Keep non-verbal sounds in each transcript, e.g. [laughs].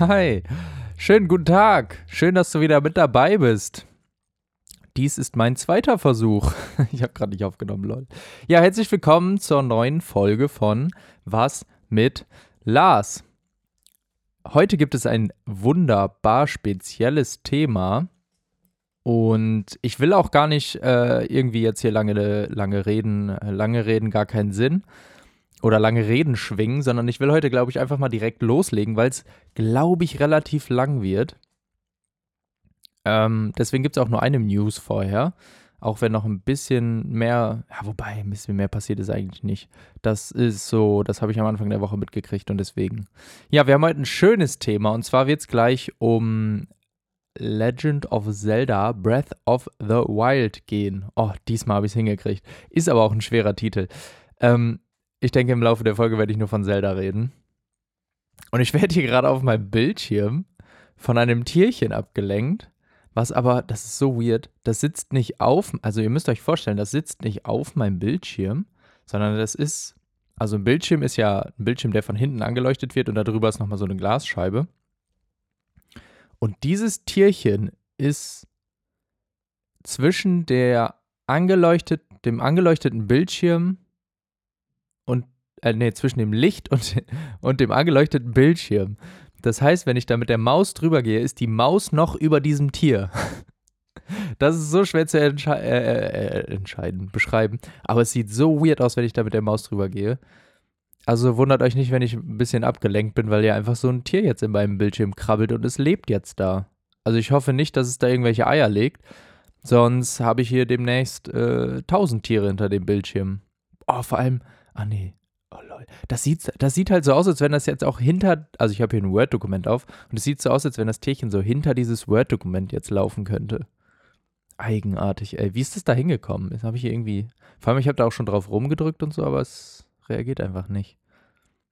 Hi, schönen guten Tag. Schön, dass du wieder mit dabei bist. Dies ist mein zweiter Versuch. [laughs] Ich habe gerade nicht aufgenommen, lol. Ja, herzlich willkommen zur neuen Folge von Was mit Lars. Heute gibt es ein wunderbar spezielles Thema. Und ich will auch gar nicht äh, irgendwie jetzt hier lange, lange reden. Lange reden gar keinen Sinn oder lange Reden schwingen, sondern ich will heute, glaube ich, einfach mal direkt loslegen, weil es, glaube ich, relativ lang wird. Ähm, deswegen gibt es auch nur eine News vorher. Auch wenn noch ein bisschen mehr, ja, wobei ein bisschen mehr passiert ist eigentlich nicht. Das ist so, das habe ich am Anfang der Woche mitgekriegt und deswegen. Ja, wir haben heute ein schönes Thema und zwar wird es gleich um Legend of Zelda Breath of the Wild gehen. Oh, diesmal habe ich es hingekriegt. Ist aber auch ein schwerer Titel. Ähm, ich denke, im Laufe der Folge werde ich nur von Zelda reden. Und ich werde hier gerade auf meinem Bildschirm von einem Tierchen abgelenkt, was aber, das ist so weird, das sitzt nicht auf, also ihr müsst euch vorstellen, das sitzt nicht auf meinem Bildschirm, sondern das ist, also ein Bildschirm ist ja ein Bildschirm, der von hinten angeleuchtet wird und darüber ist nochmal so eine Glasscheibe. Und dieses Tierchen ist zwischen der angeleuchtet, dem angeleuchteten Bildschirm äh, nee, zwischen dem Licht und, [laughs] und dem angeleuchteten Bildschirm. Das heißt, wenn ich da mit der Maus drüber gehe, ist die Maus noch über diesem Tier. [laughs] Das ist so schwer zu entsche äh, äh, entscheiden, beschreiben. Aber es sieht so weird aus, wenn ich da mit der Maus drüber gehe. Also wundert euch nicht, wenn ich ein bisschen abgelenkt bin, weil ja einfach so ein Tier jetzt in meinem Bildschirm krabbelt und es lebt jetzt da. Also ich hoffe nicht, dass es da irgendwelche Eier legt. Sonst habe ich hier demnächst äh, tausend Tiere hinter dem Bildschirm. Oh, vor allem, Ah, nee. Oh, lol. Das sieht, das sieht halt so aus, als wenn das jetzt auch hinter, also ich habe hier ein Word-Dokument auf und es sieht so aus, als wenn das Tierchen so hinter dieses Word-Dokument jetzt laufen könnte. Eigenartig, ey. Wie ist das da hingekommen? Das habe ich hier irgendwie, vor allem ich habe da auch schon drauf rumgedrückt und so, aber es reagiert einfach nicht.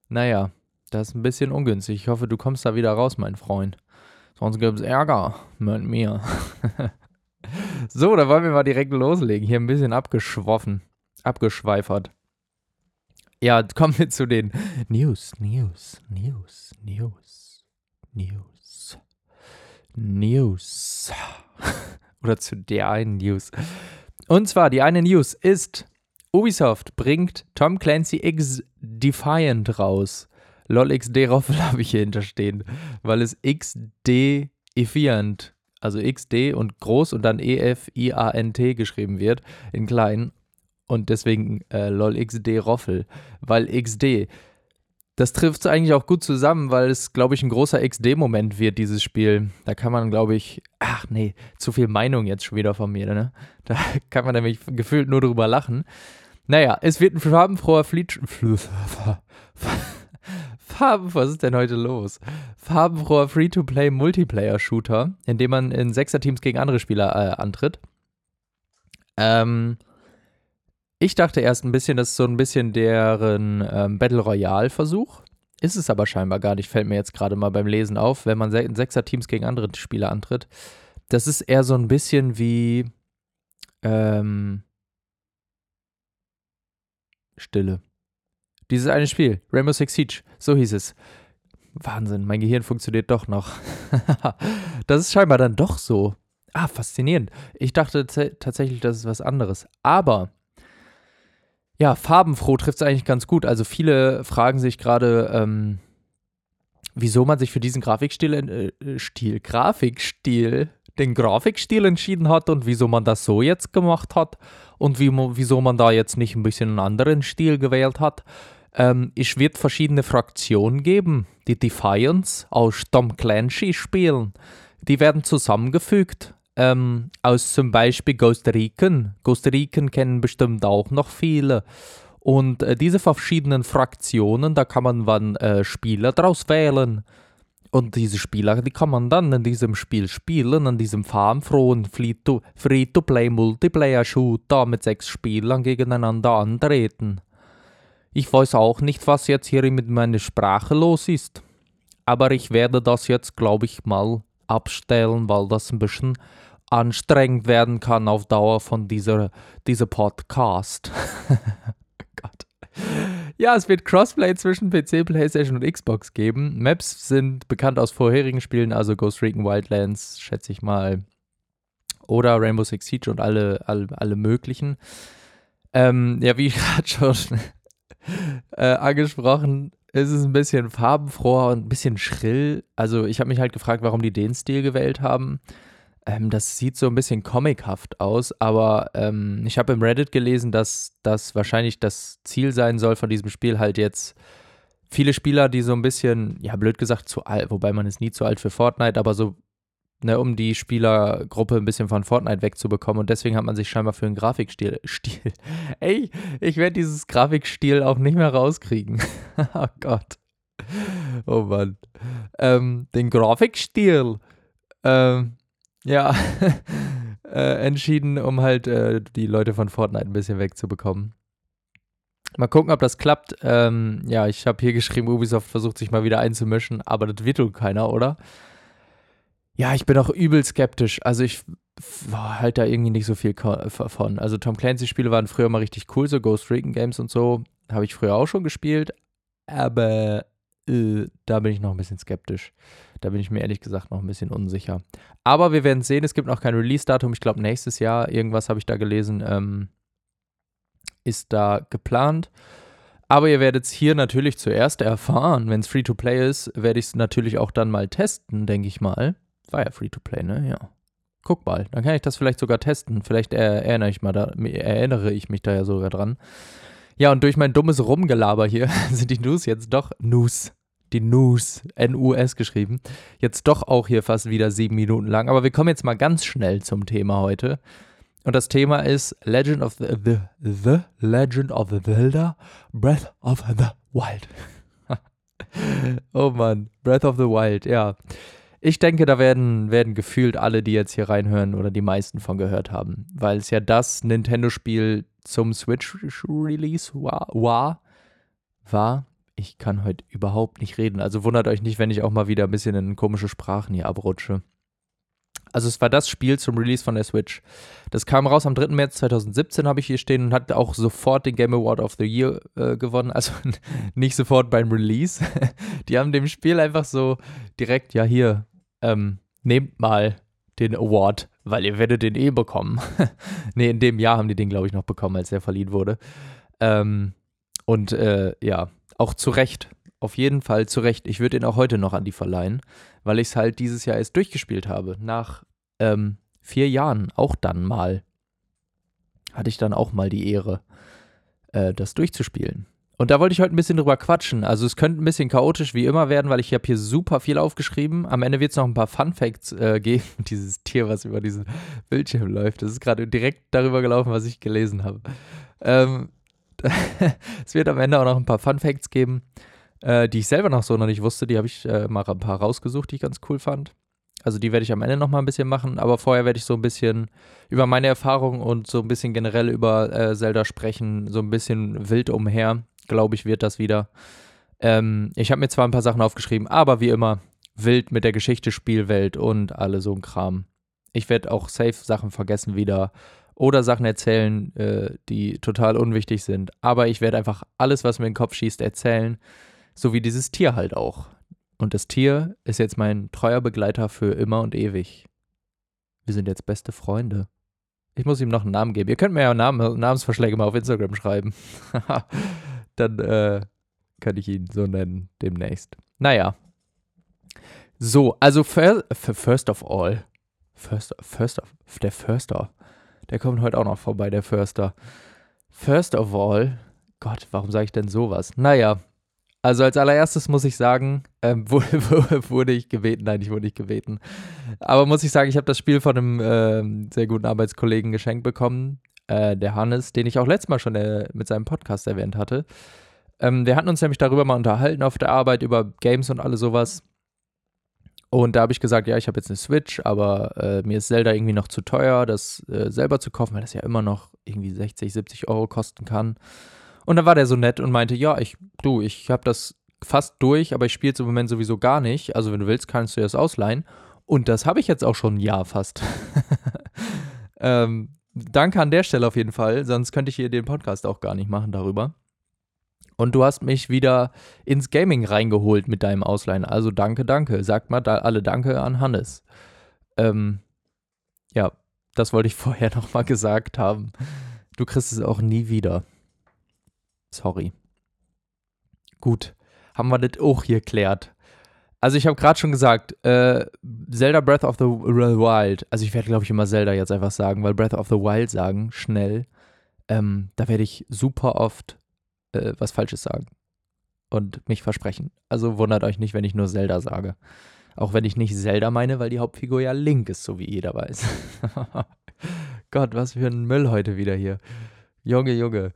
Naja, das ist ein bisschen ungünstig. Ich hoffe, du kommst da wieder raus, mein Freund. Sonst gibt es Ärger mit mir. [laughs] so, da wollen wir mal direkt loslegen. Hier ein bisschen abgeschwoffen, abgeschweifert. Ja, kommen wir zu den News, News, News, News, News, News. [laughs] Oder zu der einen News. Und zwar, die eine News ist, Ubisoft bringt Tom Clancy X Defiant raus. LOL XD Roffel [laughs] habe ich hier hinterstehen, weil es XD Defiant, also XD und groß und dann E-F-I-A-N-T geschrieben wird, in klein und deswegen äh, lol XD Roffel, weil XD, das trifft eigentlich auch gut zusammen, weil es, glaube ich, ein großer XD-Moment wird, dieses Spiel. Da kann man, glaube ich, ach nee, zu viel Meinung jetzt schon wieder von mir, ne? [laughs] Da kann man nämlich gefühlt nur drüber lachen. Naja, es wird ein farbenfroher Fleet. [laughs] Farben, was ist denn heute los? Farbenfroher Free-to-Play Multiplayer-Shooter, in dem man in Sechser-Teams gegen andere Spieler äh, antritt. Ähm, ich dachte erst ein bisschen, das ist so ein bisschen deren ähm, Battle Royale-Versuch. Ist es aber scheinbar gar nicht, fällt mir jetzt gerade mal beim Lesen auf, wenn man in Sechser-Teams gegen andere Spieler antritt. Das ist eher so ein bisschen wie ähm, Stille. Dieses eine Spiel, Rainbow Six Siege, so hieß es. Wahnsinn, mein Gehirn funktioniert doch noch. [laughs] das ist scheinbar dann doch so. Ah, faszinierend. Ich dachte tatsächlich, das ist was anderes. Aber ja, farbenfroh trifft es eigentlich ganz gut. Also viele fragen sich gerade, ähm, wieso man sich für diesen Grafikstil, äh, Stil, Grafikstil, den Grafikstil entschieden hat und wieso man das so jetzt gemacht hat und wie, wieso man da jetzt nicht ein bisschen einen anderen Stil gewählt hat. Ähm, es wird verschiedene Fraktionen geben, die Defiance aus Tom Clancy spielen. Die werden zusammengefügt ähm, aus zum Beispiel Costa Rican. Costa Rican kennen bestimmt auch noch viele. Und äh, diese verschiedenen Fraktionen, da kann man dann äh, Spieler draus wählen. Und diese Spieler, die kann man dann in diesem Spiel spielen, in diesem farbenfrohen Free-to-Play-Multiplayer-Shooter mit sechs Spielern gegeneinander antreten. Ich weiß auch nicht, was jetzt hier mit meiner Sprache los ist. Aber ich werde das jetzt, glaube ich, mal abstellen, weil das ein bisschen anstrengend werden kann auf Dauer von dieser, dieser Podcast. [laughs] Gott. Ja, es wird Crossplay zwischen PC, PlayStation und Xbox geben. Maps sind bekannt aus vorherigen Spielen, also Ghost Recon Wildlands, schätze ich mal. Oder Rainbow Six Siege und alle, alle, alle möglichen. Ähm, ja, wie [laughs] gerade schon [laughs] äh, angesprochen, ist es ein bisschen farbenfroher und ein bisschen schrill. Also ich habe mich halt gefragt, warum die den Stil gewählt haben. Ähm, das sieht so ein bisschen comichaft aus, aber ähm, ich habe im Reddit gelesen, dass das wahrscheinlich das Ziel sein soll von diesem Spiel halt jetzt viele Spieler, die so ein bisschen, ja blöd gesagt, zu alt, wobei man ist nie zu alt für Fortnite, aber so, ne, um die Spielergruppe ein bisschen von Fortnite wegzubekommen und deswegen hat man sich scheinbar für einen Grafikstil, [laughs] Stil, ey, ich werde dieses Grafikstil auch nicht mehr rauskriegen. [laughs] oh Gott. Oh Mann. Ähm, den Grafikstil. Ähm, ja, [laughs] äh, entschieden, um halt äh, die Leute von Fortnite ein bisschen wegzubekommen. Mal gucken, ob das klappt. Ähm, ja, ich habe hier geschrieben, Ubisoft versucht sich mal wieder einzumischen, aber das wird wohl keiner, oder? Ja, ich bin auch übel skeptisch. Also ich halte da irgendwie nicht so viel von. Also Tom Clancy-Spiele waren früher mal richtig cool, so Ghost Recon Games und so. Habe ich früher auch schon gespielt, aber äh, da bin ich noch ein bisschen skeptisch. Da bin ich mir ehrlich gesagt noch ein bisschen unsicher. Aber wir werden sehen, es gibt noch kein Release-Datum. Ich glaube, nächstes Jahr, irgendwas habe ich da gelesen, ähm, ist da geplant. Aber ihr werdet es hier natürlich zuerst erfahren. Wenn es Free-to-Play ist, werde ich es natürlich auch dann mal testen, denke ich mal. War ja Free-to-Play, ne? Ja. Guck mal, dann kann ich das vielleicht sogar testen. Vielleicht erinnere ich, mal da, erinnere ich mich da ja sogar dran. Ja, und durch mein dummes Rumgelaber hier [laughs] sind die News jetzt doch News die News, N-U-S geschrieben, jetzt doch auch hier fast wieder sieben Minuten lang. Aber wir kommen jetzt mal ganz schnell zum Thema heute. Und das Thema ist Legend of the, the, the Legend of the Zelda, Breath of the Wild. [laughs] oh Mann, Breath of the Wild, ja. Ich denke, da werden, werden gefühlt alle, die jetzt hier reinhören oder die meisten von gehört haben, weil es ja das Nintendo-Spiel zum Switch-Release war, war, war ich kann heute überhaupt nicht reden. Also wundert euch nicht, wenn ich auch mal wieder ein bisschen in komische Sprachen hier abrutsche. Also es war das Spiel zum Release von der Switch. Das kam raus am 3. März 2017, habe ich hier stehen, und hat auch sofort den Game Award of the Year äh, gewonnen. Also [laughs] nicht sofort beim Release. [laughs] Die haben dem Spiel einfach so direkt, ja hier, ähm, nehmt mal den Award, weil ihr werdet den eh bekommen. [laughs] nee, in dem Jahr haben die den, glaube ich, noch bekommen, als der verliehen wurde. Ähm, und äh, ja, auch zu Recht. Auf jeden Fall zu Recht. Ich würde ihn auch heute noch an die verleihen, weil ich es halt dieses Jahr erst durchgespielt habe. Nach ähm, vier Jahren, auch dann mal, hatte ich dann auch mal die Ehre, äh, das durchzuspielen. Und da wollte ich heute ein bisschen drüber quatschen. Also es könnte ein bisschen chaotisch wie immer werden, weil ich habe hier super viel aufgeschrieben. Am Ende wird es noch ein paar Fun Facts äh, [laughs] geben. Dieses Tier, was über diesen Bildschirm läuft, das ist gerade direkt darüber gelaufen, was ich gelesen habe. Ähm, [laughs] es wird am Ende auch noch ein paar Fun Facts geben, äh, die ich selber noch so noch nicht wusste. Die habe ich äh, mal ein paar rausgesucht, die ich ganz cool fand. Also die werde ich am Ende noch mal ein bisschen machen, aber vorher werde ich so ein bisschen über meine Erfahrungen und so ein bisschen generell über äh, Zelda sprechen, so ein bisschen wild umher, glaube ich, wird das wieder. Ähm, ich habe mir zwar ein paar Sachen aufgeschrieben, aber wie immer wild mit der Geschichte, Spielwelt und alle so ein Kram. Ich werde auch safe Sachen vergessen wieder oder Sachen erzählen, äh, die total unwichtig sind. Aber ich werde einfach alles, was mir in den Kopf schießt, erzählen. So wie dieses Tier halt auch. Und das Tier ist jetzt mein treuer Begleiter für immer und ewig. Wir sind jetzt beste Freunde. Ich muss ihm noch einen Namen geben. Ihr könnt mir ja Namen, Namensvorschläge mal auf Instagram schreiben. [laughs] Dann äh, kann ich ihn so nennen demnächst. Naja. So, also first, first of all. First, first of, der Förster. Der kommt heute auch noch vorbei, der Förster. First of all, Gott, warum sage ich denn sowas? Naja, also als allererstes muss ich sagen, ähm, [laughs] wurde, wurde, ich gebeten, nein, ich wurde nicht gebeten. Aber muss ich sagen, ich habe das Spiel von einem äh, sehr guten Arbeitskollegen geschenkt bekommen, äh, der Hannes, den ich auch letztes Mal schon äh, mit seinem Podcast erwähnt hatte. Ähm, wir hatten uns nämlich darüber mal unterhalten auf der Arbeit, über Games und alles sowas. Und da habe ich gesagt, ja, ich habe jetzt eine Switch, aber äh, mir ist Zelda irgendwie noch zu teuer, das äh, selber zu kaufen, weil das ja immer noch irgendwie 60, 70 Euro kosten kann. Und dann war der so nett und meinte, ja, ich, du, ich habe das fast durch, aber ich spiele es im Moment sowieso gar nicht. Also wenn du willst, kannst du das ausleihen. Und das habe ich jetzt auch schon ein Jahr fast. [laughs] ähm, danke an der Stelle auf jeden Fall, sonst könnte ich hier den Podcast auch gar nicht machen darüber. Und du hast mich wieder ins Gaming reingeholt mit deinem Ausleihen. Also danke, danke. Sagt mal da alle Danke an Hannes. Ähm, ja, das wollte ich [laughs] vorher nochmal gesagt haben. Du kriegst es auch nie wieder. Sorry. Gut, haben wir das auch hier klärt. Also ich habe gerade schon gesagt, äh, Zelda Breath of the Wild, also ich werde glaube ich immer Zelda jetzt einfach sagen, weil Breath of the Wild sagen, schnell, ähm, da werde ich super oft äh, was Falsches sagen und mich versprechen. Also wundert euch nicht, wenn ich nur Zelda sage. Auch wenn ich nicht Zelda meine, weil die Hauptfigur ja Link ist, so wie jeder weiß. [laughs] Gott, was für ein Müll heute wieder hier. Junge, Junge.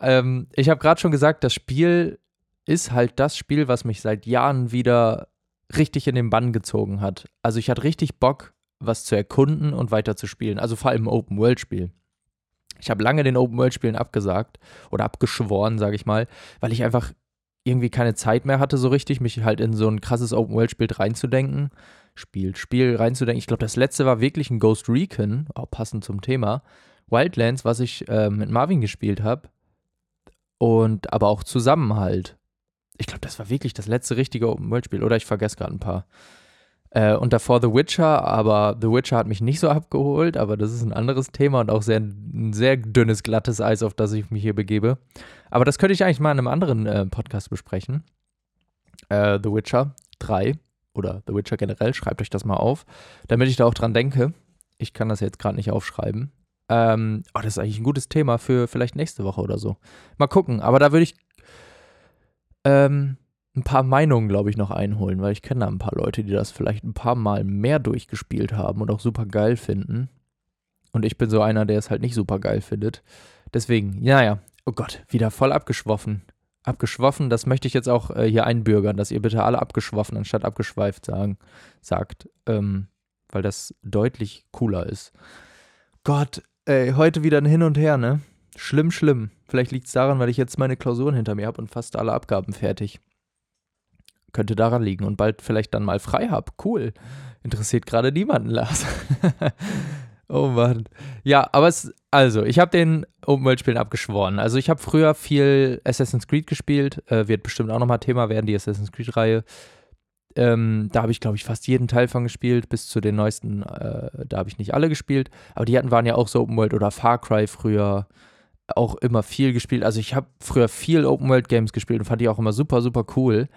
Ähm, ich habe gerade schon gesagt, das Spiel ist halt das Spiel, was mich seit Jahren wieder richtig in den Bann gezogen hat. Also ich hatte richtig Bock, was zu erkunden und weiter zu spielen. Also vor allem Open-World-Spiel. Ich habe lange den Open-World-Spielen abgesagt oder abgeschworen, sage ich mal, weil ich einfach irgendwie keine Zeit mehr hatte, so richtig, mich halt in so ein krasses Open-World-Spiel reinzudenken. Spiel, Spiel reinzudenken. Ich glaube, das letzte war wirklich ein Ghost Recon, auch passend zum Thema. Wildlands, was ich äh, mit Marvin gespielt habe. Und aber auch Zusammenhalt. Ich glaube, das war wirklich das letzte richtige Open-World-Spiel. Oder ich vergesse gerade ein paar. Äh, und davor The Witcher, aber The Witcher hat mich nicht so abgeholt, aber das ist ein anderes Thema und auch sehr, ein sehr dünnes, glattes Eis, auf das ich mich hier begebe. Aber das könnte ich eigentlich mal in einem anderen äh, Podcast besprechen. Äh, The Witcher 3 oder The Witcher generell, schreibt euch das mal auf, damit ich da auch dran denke. Ich kann das jetzt gerade nicht aufschreiben. Ähm, oh, das ist eigentlich ein gutes Thema für vielleicht nächste Woche oder so. Mal gucken, aber da würde ich ähm, ein paar Meinungen, glaube ich, noch einholen, weil ich kenne da ein paar Leute, die das vielleicht ein paar Mal mehr durchgespielt haben und auch super geil finden. Und ich bin so einer, der es halt nicht super geil findet. Deswegen, naja, oh Gott, wieder voll abgeschwoffen. Abgeschwoffen, das möchte ich jetzt auch äh, hier einbürgern, dass ihr bitte alle abgeschwoffen anstatt abgeschweift sagen, sagt. Ähm, weil das deutlich cooler ist. Gott, ey, heute wieder ein Hin und Her, ne? Schlimm, schlimm. Vielleicht liegt es daran, weil ich jetzt meine Klausuren hinter mir habe und fast alle Abgaben fertig. Könnte daran liegen und bald vielleicht dann mal frei habe. Cool. Interessiert gerade niemanden, Lars. [laughs] oh Mann. Ja, aber es, also, ich habe den Open-World-Spielen abgeschworen. Also, ich habe früher viel Assassin's Creed gespielt. Äh, wird bestimmt auch nochmal Thema werden, die Assassin's Creed-Reihe. Ähm, da habe ich, glaube ich, fast jeden Teil von gespielt, bis zu den neuesten. Äh, da habe ich nicht alle gespielt. Aber die hatten waren ja auch so Open World oder Far Cry früher auch immer viel gespielt. Also ich habe früher viel Open World Games gespielt und fand die auch immer super, super cool.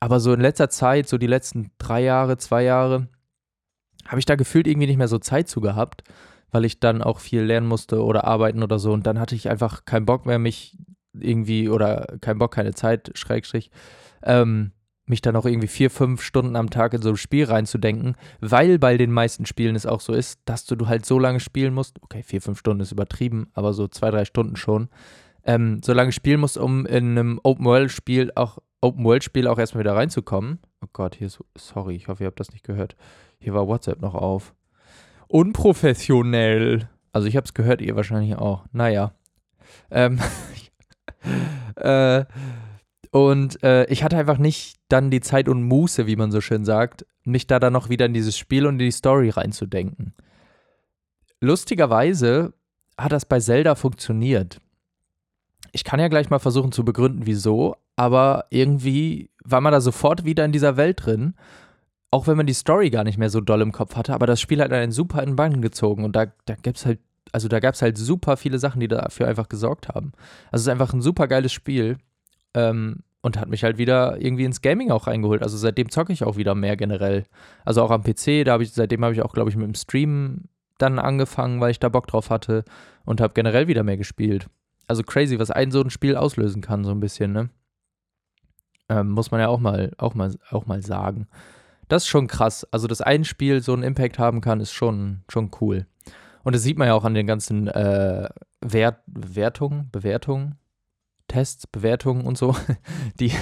Aber so in letzter Zeit, so die letzten drei Jahre, zwei Jahre, habe ich da gefühlt irgendwie nicht mehr so Zeit zu gehabt, weil ich dann auch viel lernen musste oder arbeiten oder so. Und dann hatte ich einfach keinen Bock mehr, mich irgendwie, oder keinen Bock, keine Zeit, Schrägstrich, ähm, mich dann auch irgendwie vier, fünf Stunden am Tag in so ein Spiel reinzudenken, weil bei den meisten Spielen es auch so ist, dass du, du halt so lange spielen musst, okay, vier, fünf Stunden ist übertrieben, aber so zwei, drei Stunden schon, ähm, so lange spielen musst, um in einem Open-World-Spiel auch Open-World-Spiel auch erstmal wieder reinzukommen. Oh Gott, hier ist, sorry, ich hoffe, ihr habt das nicht gehört. Hier war WhatsApp noch auf. Unprofessionell. Also ich habe es gehört, ihr wahrscheinlich auch. Naja. Ähm, [laughs] äh, und äh, ich hatte einfach nicht dann die Zeit und Muße, wie man so schön sagt, mich da dann noch wieder in dieses Spiel und in die Story reinzudenken. Lustigerweise hat das bei Zelda funktioniert. Ich kann ja gleich mal versuchen zu begründen, wieso, aber irgendwie war man da sofort wieder in dieser Welt drin, auch wenn man die Story gar nicht mehr so doll im Kopf hatte, aber das Spiel hat einen super in Bann gezogen und da, da gibt's halt, also da gab es halt super viele Sachen, die dafür einfach gesorgt haben. Also es ist einfach ein super geiles Spiel ähm, und hat mich halt wieder irgendwie ins Gaming auch reingeholt. Also seitdem zocke ich auch wieder mehr generell. Also auch am PC, da habe ich, seitdem habe ich auch, glaube ich, mit dem Stream dann angefangen, weil ich da Bock drauf hatte und habe generell wieder mehr gespielt. Also crazy, was ein so ein Spiel auslösen kann, so ein bisschen, ne? Ähm, muss man ja auch mal, auch mal, auch mal sagen. Das ist schon krass. Also, dass ein Spiel so einen Impact haben kann, ist schon, schon cool. Und das sieht man ja auch an den ganzen äh, Wert, Wertungen, Bewertungen, Tests, Bewertungen und so, [laughs] die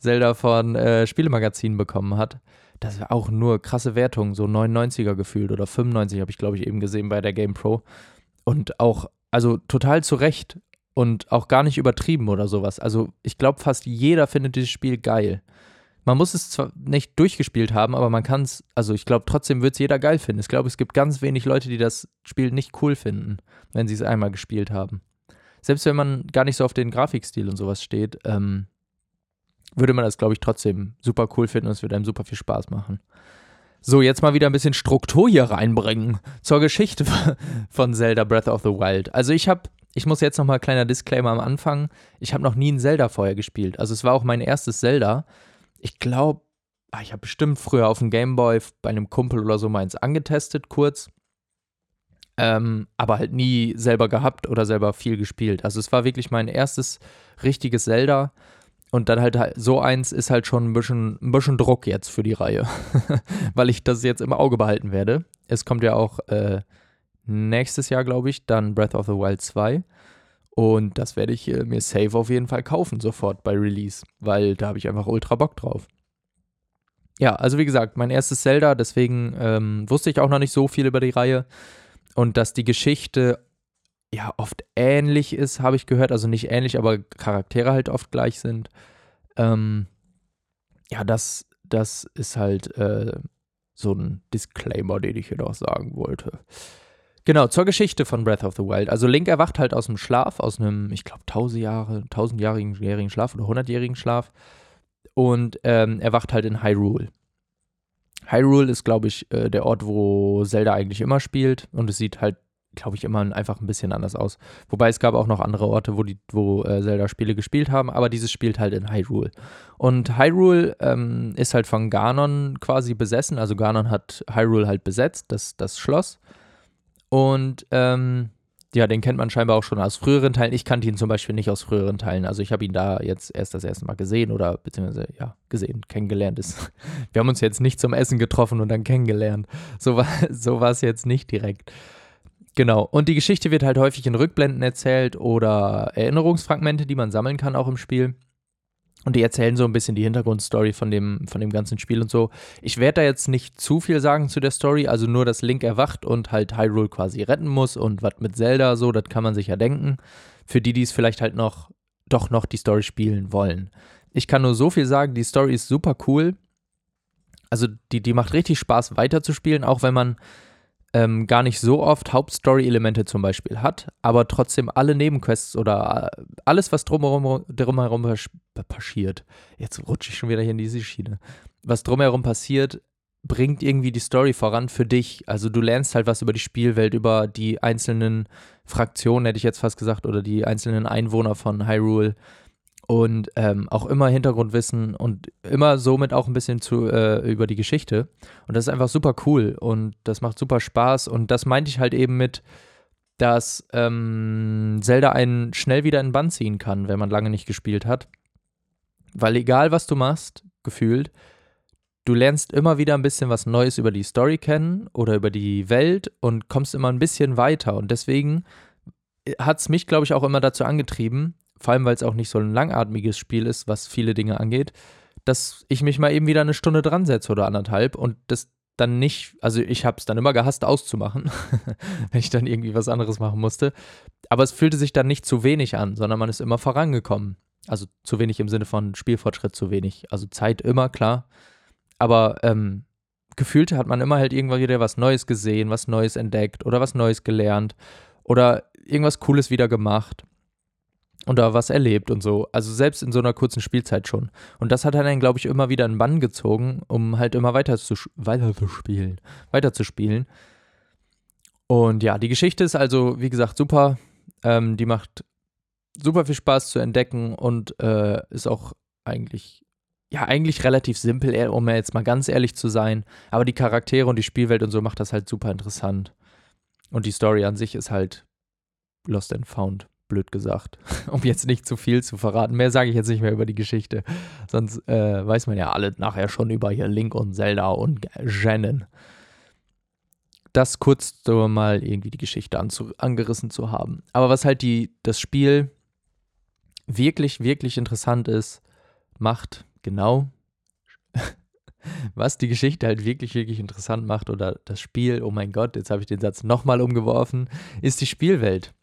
Zelda von äh, Spielemagazinen bekommen hat. Das war auch nur krasse Wertungen, so 99er gefühlt oder 95 habe ich, glaube ich, eben gesehen bei der Game Pro. Und auch, also total zu Recht und auch gar nicht übertrieben oder sowas. Also ich glaube, fast jeder findet dieses Spiel geil. Man muss es zwar nicht durchgespielt haben, aber man kann es, also ich glaube, trotzdem wird es jeder geil finden. Ich glaube, es gibt ganz wenig Leute, die das Spiel nicht cool finden, wenn sie es einmal gespielt haben. Selbst wenn man gar nicht so auf den Grafikstil und sowas steht, ähm, würde man das, glaube ich, trotzdem super cool finden und es würde einem super viel Spaß machen. So, jetzt mal wieder ein bisschen Struktur hier reinbringen zur Geschichte von Zelda Breath of the Wild. Also ich habe, ich muss jetzt nochmal kleiner Disclaimer am Anfang, ich habe noch nie ein Zelda vorher gespielt. Also es war auch mein erstes Zelda. Ich glaube, ah, ich habe bestimmt früher auf dem Gameboy bei einem Kumpel oder so meins angetestet, kurz. Ähm, aber halt nie selber gehabt oder selber viel gespielt. Also es war wirklich mein erstes richtiges Zelda. Und dann halt so eins ist halt schon ein bisschen, ein bisschen Druck jetzt für die Reihe, [laughs] weil ich das jetzt im Auge behalten werde. Es kommt ja auch äh, nächstes Jahr, glaube ich, dann Breath of the Wild 2. Und das werde ich äh, mir safe auf jeden Fall kaufen, sofort bei Release, weil da habe ich einfach ultra Bock drauf. Ja, also wie gesagt, mein erstes Zelda, deswegen ähm, wusste ich auch noch nicht so viel über die Reihe. Und dass die Geschichte ja oft ähnlich ist, habe ich gehört. Also nicht ähnlich, aber Charaktere halt oft gleich sind. Ähm, ja, das, das ist halt äh, so ein Disclaimer, den ich hier noch sagen wollte. Genau, zur Geschichte von Breath of the Wild. Also Link erwacht halt aus dem Schlaf, aus einem, ich glaube, tausend Jahre, tausendjährigen Schlaf oder hundertjährigen Schlaf. Und ähm, erwacht halt in Hyrule. Hyrule ist, glaube ich, äh, der Ort, wo Zelda eigentlich immer spielt. Und es sieht halt glaube ich, immer einfach ein bisschen anders aus. Wobei es gab auch noch andere Orte, wo, die, wo äh, Zelda-Spiele gespielt haben, aber dieses spielt halt in Hyrule. Und Hyrule ähm, ist halt von Ganon quasi besessen, also Ganon hat Hyrule halt besetzt, das, das Schloss. Und ähm, ja, den kennt man scheinbar auch schon aus früheren Teilen. Ich kannte ihn zum Beispiel nicht aus früheren Teilen. Also ich habe ihn da jetzt erst das erste Mal gesehen oder beziehungsweise ja, gesehen, kennengelernt ist. [laughs] Wir haben uns jetzt nicht zum Essen getroffen und dann kennengelernt. So war, [laughs] so war es jetzt nicht direkt. Genau. Und die Geschichte wird halt häufig in Rückblenden erzählt oder Erinnerungsfragmente, die man sammeln kann auch im Spiel. Und die erzählen so ein bisschen die Hintergrundstory von dem, von dem ganzen Spiel und so. Ich werde da jetzt nicht zu viel sagen zu der Story, also nur, dass Link erwacht und halt Hyrule quasi retten muss und was mit Zelda so, das kann man sich ja denken. Für die, die es vielleicht halt noch, doch noch die Story spielen wollen. Ich kann nur so viel sagen, die Story ist super cool. Also die, die macht richtig Spaß weiterzuspielen, auch wenn man ähm, gar nicht so oft Hauptstory-Elemente zum Beispiel hat, aber trotzdem alle Nebenquests oder äh, alles, was drumherum, drumherum passiert. Jetzt rutsche ich schon wieder hier in diese Schiene. Was drumherum passiert, bringt irgendwie die Story voran für dich. Also du lernst halt was über die Spielwelt, über die einzelnen Fraktionen, hätte ich jetzt fast gesagt, oder die einzelnen Einwohner von Hyrule und ähm, auch immer Hintergrundwissen und immer somit auch ein bisschen zu, äh, über die Geschichte. Und das ist einfach super cool und das macht super Spaß. Und das meinte ich halt eben mit, dass ähm, Zelda einen schnell wieder in Bann ziehen kann, wenn man lange nicht gespielt hat. Weil egal was du machst, gefühlt, du lernst immer wieder ein bisschen was Neues über die Story kennen oder über die Welt und kommst immer ein bisschen weiter. Und deswegen hat es mich, glaube ich, auch immer dazu angetrieben, vor allem weil es auch nicht so ein langatmiges Spiel ist, was viele Dinge angeht, dass ich mich mal eben wieder eine Stunde dran setze oder anderthalb und das dann nicht, also ich habe es dann immer gehasst auszumachen, [laughs] wenn ich dann irgendwie was anderes machen musste. Aber es fühlte sich dann nicht zu wenig an, sondern man ist immer vorangekommen. Also zu wenig im Sinne von Spielfortschritt zu wenig. Also Zeit immer, klar. Aber ähm, gefühlt hat man immer halt irgendwann wieder was Neues gesehen, was Neues entdeckt oder was Neues gelernt oder irgendwas Cooles wieder gemacht und da was erlebt und so. Also selbst in so einer kurzen Spielzeit schon. Und das hat dann, glaube ich, immer wieder einen Bann gezogen, um halt immer weiter zu, weiter zu spielen. Weiter zu spielen. Und ja, die Geschichte ist also, wie gesagt, super. Ähm, die macht super viel Spaß zu entdecken und äh, ist auch eigentlich, ja, eigentlich relativ simpel, um jetzt mal ganz ehrlich zu sein. Aber die Charaktere und die Spielwelt und so macht das halt super interessant. Und die Story an sich ist halt Lost and Found blöd gesagt. [laughs] um jetzt nicht zu viel zu verraten. Mehr sage ich jetzt nicht mehr über die Geschichte. Sonst äh, weiß man ja alle nachher schon über hier Link und Zelda und Shannon. Das kurz so mal irgendwie die Geschichte angerissen zu haben. Aber was halt die, das Spiel wirklich, wirklich interessant ist, macht genau, [laughs] was die Geschichte halt wirklich, wirklich interessant macht oder das Spiel, oh mein Gott, jetzt habe ich den Satz nochmal umgeworfen, ist die Spielwelt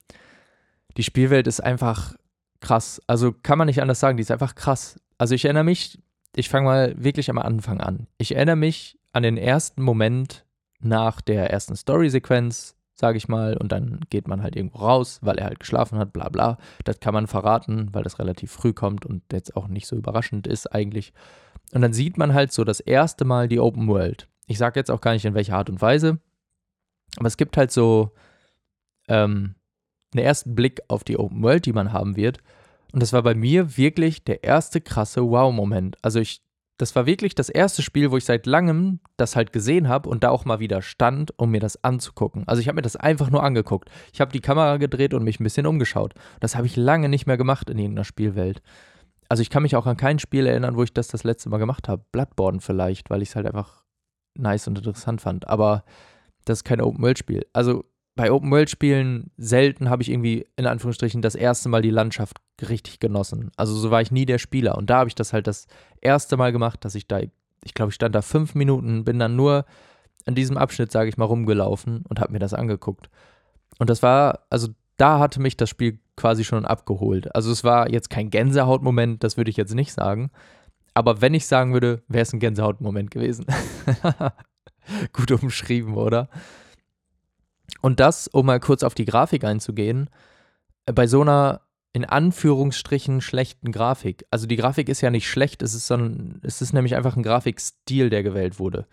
die Spielwelt ist einfach krass. Also kann man nicht anders sagen, die ist einfach krass. Also ich erinnere mich, ich fange mal wirklich am Anfang an. Ich erinnere mich an den ersten Moment nach der ersten Story-Sequenz, sage ich mal, und dann geht man halt irgendwo raus, weil er halt geschlafen hat, bla bla. Das kann man verraten, weil das relativ früh kommt und jetzt auch nicht so überraschend ist eigentlich. Und dann sieht man halt so das erste Mal die Open World. Ich sage jetzt auch gar nicht in welcher Art und Weise, aber es gibt halt so ähm, einen ersten Blick auf die Open World, die man haben wird. Und das war bei mir wirklich der erste krasse Wow-Moment. Also ich das war wirklich das erste Spiel, wo ich seit langem das halt gesehen habe und da auch mal wieder stand, um mir das anzugucken. Also ich habe mir das einfach nur angeguckt. Ich habe die Kamera gedreht und mich ein bisschen umgeschaut. Das habe ich lange nicht mehr gemacht in irgendeiner Spielwelt. Also ich kann mich auch an kein Spiel erinnern, wo ich das das letzte Mal gemacht habe. Bloodborne vielleicht, weil ich es halt einfach nice und interessant fand. Aber das ist kein Open-World-Spiel. Also bei Open-World-Spielen selten habe ich irgendwie in Anführungsstrichen das erste Mal die Landschaft richtig genossen. Also so war ich nie der Spieler. Und da habe ich das halt das erste Mal gemacht, dass ich da, ich glaube, ich stand da fünf Minuten, bin dann nur an diesem Abschnitt, sage ich mal, rumgelaufen und habe mir das angeguckt. Und das war, also da hatte mich das Spiel quasi schon abgeholt. Also es war jetzt kein Gänsehautmoment, das würde ich jetzt nicht sagen. Aber wenn ich sagen würde, wäre es ein Gänsehautmoment gewesen. [laughs] Gut umschrieben, oder? Und das, um mal kurz auf die Grafik einzugehen, äh, bei so einer in Anführungsstrichen schlechten Grafik. Also die Grafik ist ja nicht schlecht, es ist, sondern, es ist nämlich einfach ein Grafikstil, der gewählt wurde.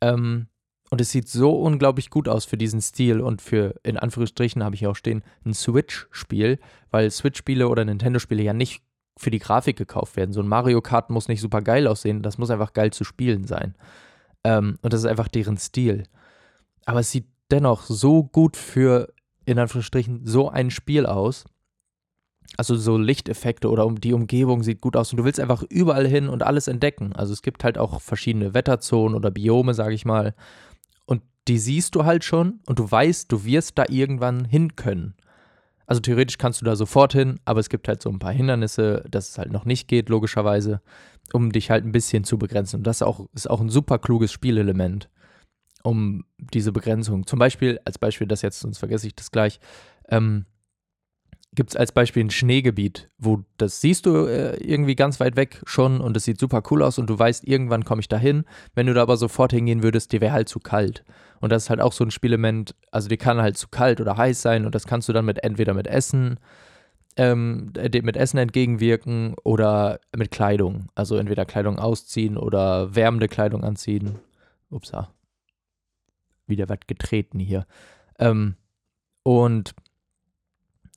Ähm, und es sieht so unglaublich gut aus für diesen Stil und für, in Anführungsstrichen habe ich hier auch stehen, ein Switch-Spiel, weil Switch-Spiele oder Nintendo-Spiele ja nicht für die Grafik gekauft werden. So ein Mario Kart muss nicht super geil aussehen, das muss einfach geil zu spielen sein. Ähm, und das ist einfach deren Stil. Aber es sieht dennoch so gut für, in Anführungsstrichen, so ein Spiel aus. Also so Lichteffekte oder die Umgebung sieht gut aus und du willst einfach überall hin und alles entdecken. Also es gibt halt auch verschiedene Wetterzonen oder Biome, sage ich mal. Und die siehst du halt schon und du weißt, du wirst da irgendwann hin können. Also theoretisch kannst du da sofort hin, aber es gibt halt so ein paar Hindernisse, dass es halt noch nicht geht, logischerweise, um dich halt ein bisschen zu begrenzen. Und das ist auch, ist auch ein super kluges Spielelement um diese Begrenzung. Zum Beispiel, als Beispiel das jetzt, sonst vergesse ich das gleich, ähm, gibt es als Beispiel ein Schneegebiet, wo das siehst du äh, irgendwie ganz weit weg schon und es sieht super cool aus und du weißt, irgendwann komme ich da hin. Wenn du da aber sofort hingehen würdest, dir wäre halt zu kalt. Und das ist halt auch so ein Spielement, also die kann halt zu kalt oder heiß sein und das kannst du dann mit entweder mit Essen, ähm, mit Essen entgegenwirken oder mit Kleidung. Also entweder Kleidung ausziehen oder wärmende Kleidung anziehen. Upsa wieder was getreten hier. Ähm, und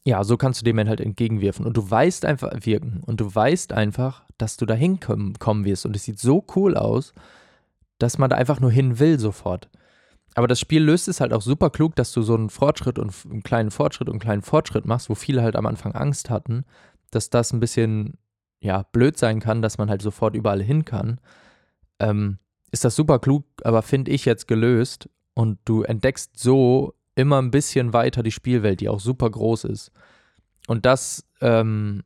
ja, so kannst du dem halt entgegenwirfen. Und du weißt einfach, wirken. Und du weißt einfach, dass du da hinkommen wirst. Und es sieht so cool aus, dass man da einfach nur hin will sofort. Aber das Spiel löst es halt auch super klug, dass du so einen Fortschritt und einen kleinen Fortschritt und einen kleinen Fortschritt machst, wo viele halt am Anfang Angst hatten, dass das ein bisschen, ja, blöd sein kann, dass man halt sofort überall hin kann. Ähm, ist das super klug, aber finde ich jetzt gelöst und du entdeckst so immer ein bisschen weiter die Spielwelt, die auch super groß ist. Und das ähm,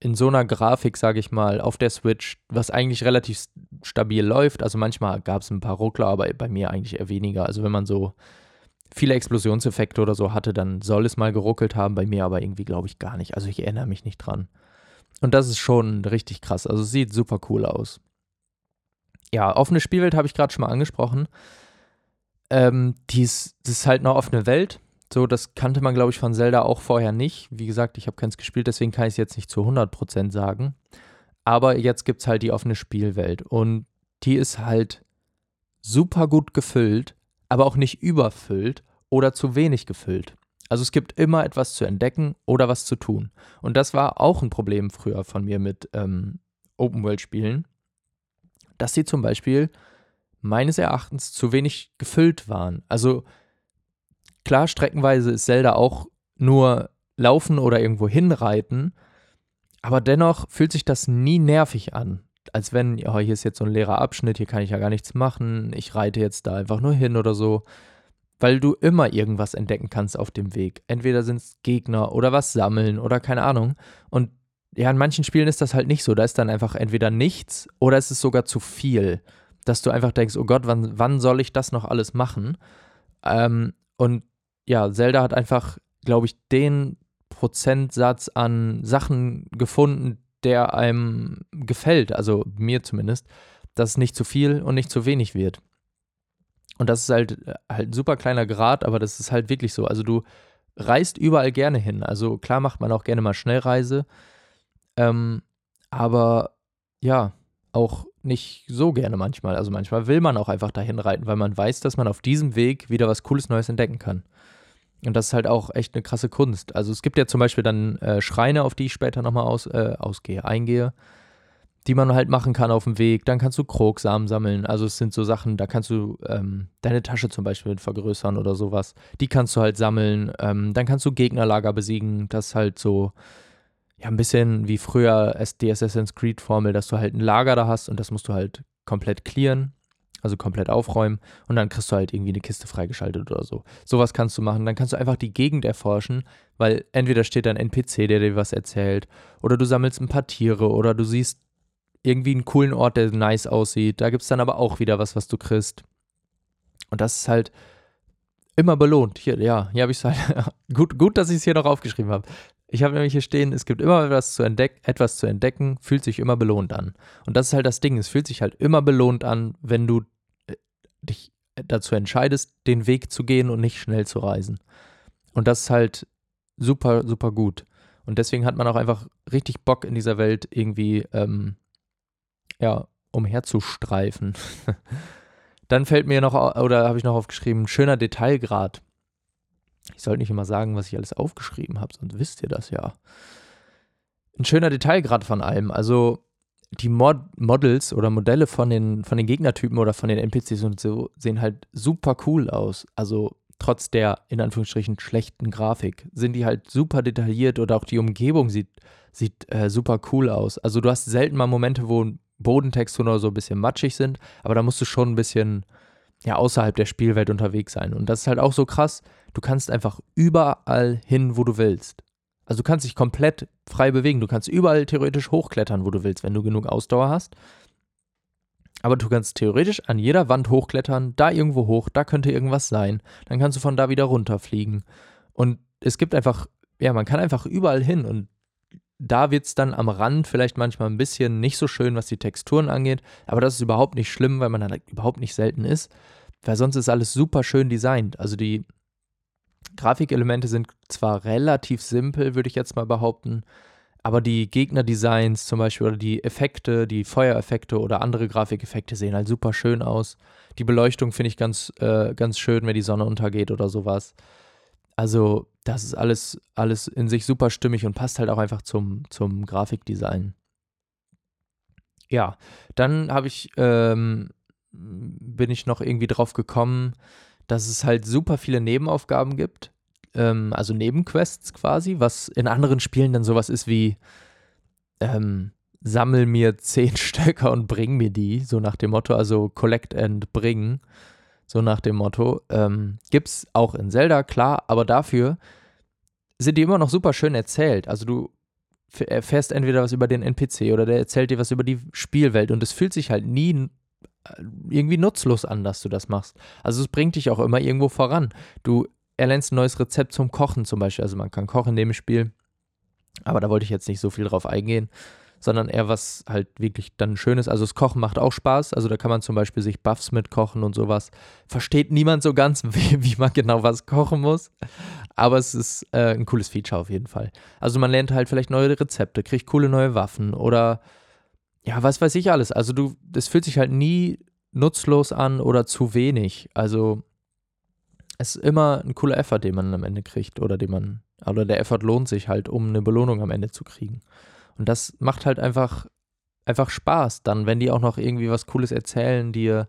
in so einer Grafik, sage ich mal, auf der Switch, was eigentlich relativ stabil läuft. Also manchmal gab es ein paar Ruckler, aber bei mir eigentlich eher weniger. Also wenn man so viele Explosionseffekte oder so hatte, dann soll es mal geruckelt haben. Bei mir aber irgendwie glaube ich gar nicht. Also ich erinnere mich nicht dran. Und das ist schon richtig krass. Also sieht super cool aus. Ja, offene Spielwelt habe ich gerade schon mal angesprochen. Ähm, die ist, das ist halt eine offene Welt. So, das kannte man, glaube ich, von Zelda auch vorher nicht. Wie gesagt, ich habe keins gespielt, deswegen kann ich es jetzt nicht zu 100% sagen. Aber jetzt gibt es halt die offene Spielwelt. Und die ist halt super gut gefüllt, aber auch nicht überfüllt oder zu wenig gefüllt. Also es gibt immer etwas zu entdecken oder was zu tun. Und das war auch ein Problem früher von mir mit ähm, Open-World-Spielen, dass sie zum Beispiel meines Erachtens zu wenig gefüllt waren. Also klar, streckenweise ist Zelda auch nur laufen oder irgendwo hinreiten, aber dennoch fühlt sich das nie nervig an. Als wenn, oh, hier ist jetzt so ein leerer Abschnitt, hier kann ich ja gar nichts machen, ich reite jetzt da einfach nur hin oder so. Weil du immer irgendwas entdecken kannst auf dem Weg. Entweder sind es Gegner oder was sammeln oder keine Ahnung. Und ja, in manchen Spielen ist das halt nicht so. Da ist dann einfach entweder nichts oder es ist sogar zu viel dass du einfach denkst, oh Gott, wann, wann soll ich das noch alles machen? Ähm, und ja, Zelda hat einfach, glaube ich, den Prozentsatz an Sachen gefunden, der einem gefällt, also mir zumindest, dass es nicht zu viel und nicht zu wenig wird. Und das ist halt, halt ein super kleiner Grad, aber das ist halt wirklich so. Also du reist überall gerne hin. Also klar macht man auch gerne mal Schnellreise. Ähm, aber ja, auch nicht so gerne manchmal. Also manchmal will man auch einfach dahin reiten, weil man weiß, dass man auf diesem Weg wieder was Cooles Neues entdecken kann. Und das ist halt auch echt eine krasse Kunst. Also es gibt ja zum Beispiel dann äh, Schreine, auf die ich später nochmal aus, äh, ausgehe, eingehe, die man halt machen kann auf dem Weg. Dann kannst du Krogsamen sammeln. Also es sind so Sachen, da kannst du ähm, deine Tasche zum Beispiel vergrößern oder sowas. Die kannst du halt sammeln. Ähm, dann kannst du Gegnerlager besiegen. Das ist halt so, ja, ein bisschen wie früher die Assassin's Creed Formel, dass du halt ein Lager da hast und das musst du halt komplett clearen also komplett aufräumen und dann kriegst du halt irgendwie eine Kiste freigeschaltet oder so. Sowas kannst du machen. Dann kannst du einfach die Gegend erforschen, weil entweder steht da ein NPC, der dir was erzählt, oder du sammelst ein paar Tiere oder du siehst irgendwie einen coolen Ort, der nice aussieht. Da gibt es dann aber auch wieder was, was du kriegst. Und das ist halt immer belohnt. Hier, ja, hier habe ich es halt. [laughs] gut, gut, dass ich es hier noch aufgeschrieben habe. Ich habe nämlich hier stehen, es gibt immer etwas zu, entdeck etwas zu entdecken, fühlt sich immer belohnt an. Und das ist halt das Ding, es fühlt sich halt immer belohnt an, wenn du dich dazu entscheidest, den Weg zu gehen und nicht schnell zu reisen. Und das ist halt super, super gut. Und deswegen hat man auch einfach richtig Bock in dieser Welt irgendwie, ähm, ja, umherzustreifen. [laughs] Dann fällt mir noch, oder habe ich noch aufgeschrieben, schöner Detailgrad. Ich sollte nicht immer sagen, was ich alles aufgeschrieben habe, sonst wisst ihr das ja. Ein schöner Detailgrad von allem. Also die Mod Models oder Modelle von den, von den Gegnertypen oder von den NPCs und so sehen halt super cool aus. Also trotz der in Anführungsstrichen schlechten Grafik sind die halt super detailliert oder auch die Umgebung sieht, sieht äh, super cool aus. Also du hast selten mal Momente, wo Bodentexturen oder so ein bisschen matschig sind, aber da musst du schon ein bisschen ja, außerhalb der Spielwelt unterwegs sein. Und das ist halt auch so krass. Du kannst einfach überall hin, wo du willst. Also du kannst dich komplett frei bewegen. Du kannst überall theoretisch hochklettern, wo du willst, wenn du genug Ausdauer hast. Aber du kannst theoretisch an jeder Wand hochklettern, da irgendwo hoch, da könnte irgendwas sein. Dann kannst du von da wieder runterfliegen. Und es gibt einfach, ja, man kann einfach überall hin. Und da wird es dann am Rand vielleicht manchmal ein bisschen nicht so schön, was die Texturen angeht. Aber das ist überhaupt nicht schlimm, weil man dann überhaupt nicht selten ist. Weil sonst ist alles super schön designt. Also die Grafikelemente sind zwar relativ simpel, würde ich jetzt mal behaupten, aber die Gegnerdesigns zum Beispiel oder die Effekte, die Feuereffekte oder andere Grafikeffekte sehen halt super schön aus. Die Beleuchtung finde ich ganz, äh, ganz schön, wenn die Sonne untergeht oder sowas. Also, das ist alles, alles in sich super stimmig und passt halt auch einfach zum, zum Grafikdesign. Ja, dann habe ich, ähm, bin ich noch irgendwie drauf gekommen, dass es halt super viele Nebenaufgaben gibt, ähm, also Nebenquests quasi, was in anderen Spielen dann sowas ist wie ähm, sammel mir [laughs] zehn Stöcker und bring mir die, so nach dem Motto, also collect and bring, so nach dem Motto. Ähm, es auch in Zelda, klar, aber dafür sind die immer noch super schön erzählt. Also du erfährst entweder was über den NPC oder der erzählt dir was über die Spielwelt und es fühlt sich halt nie irgendwie nutzlos an, dass du das machst. Also es bringt dich auch immer irgendwo voran. Du erlernst ein neues Rezept zum Kochen zum Beispiel. Also man kann kochen in dem Spiel, aber da wollte ich jetzt nicht so viel drauf eingehen, sondern eher was halt wirklich dann Schönes. Also das Kochen macht auch Spaß. Also da kann man zum Beispiel sich Buffs mitkochen und sowas. Versteht niemand so ganz, [laughs] wie, wie man genau was kochen muss. Aber es ist äh, ein cooles Feature auf jeden Fall. Also man lernt halt vielleicht neue Rezepte, kriegt coole neue Waffen oder ja, was weiß ich alles. Also du, das fühlt sich halt nie nutzlos an oder zu wenig. Also es ist immer ein cooler Effort, den man am Ende kriegt oder den man, oder der Effort lohnt sich halt, um eine Belohnung am Ende zu kriegen. Und das macht halt einfach, einfach Spaß dann, wenn die auch noch irgendwie was Cooles erzählen dir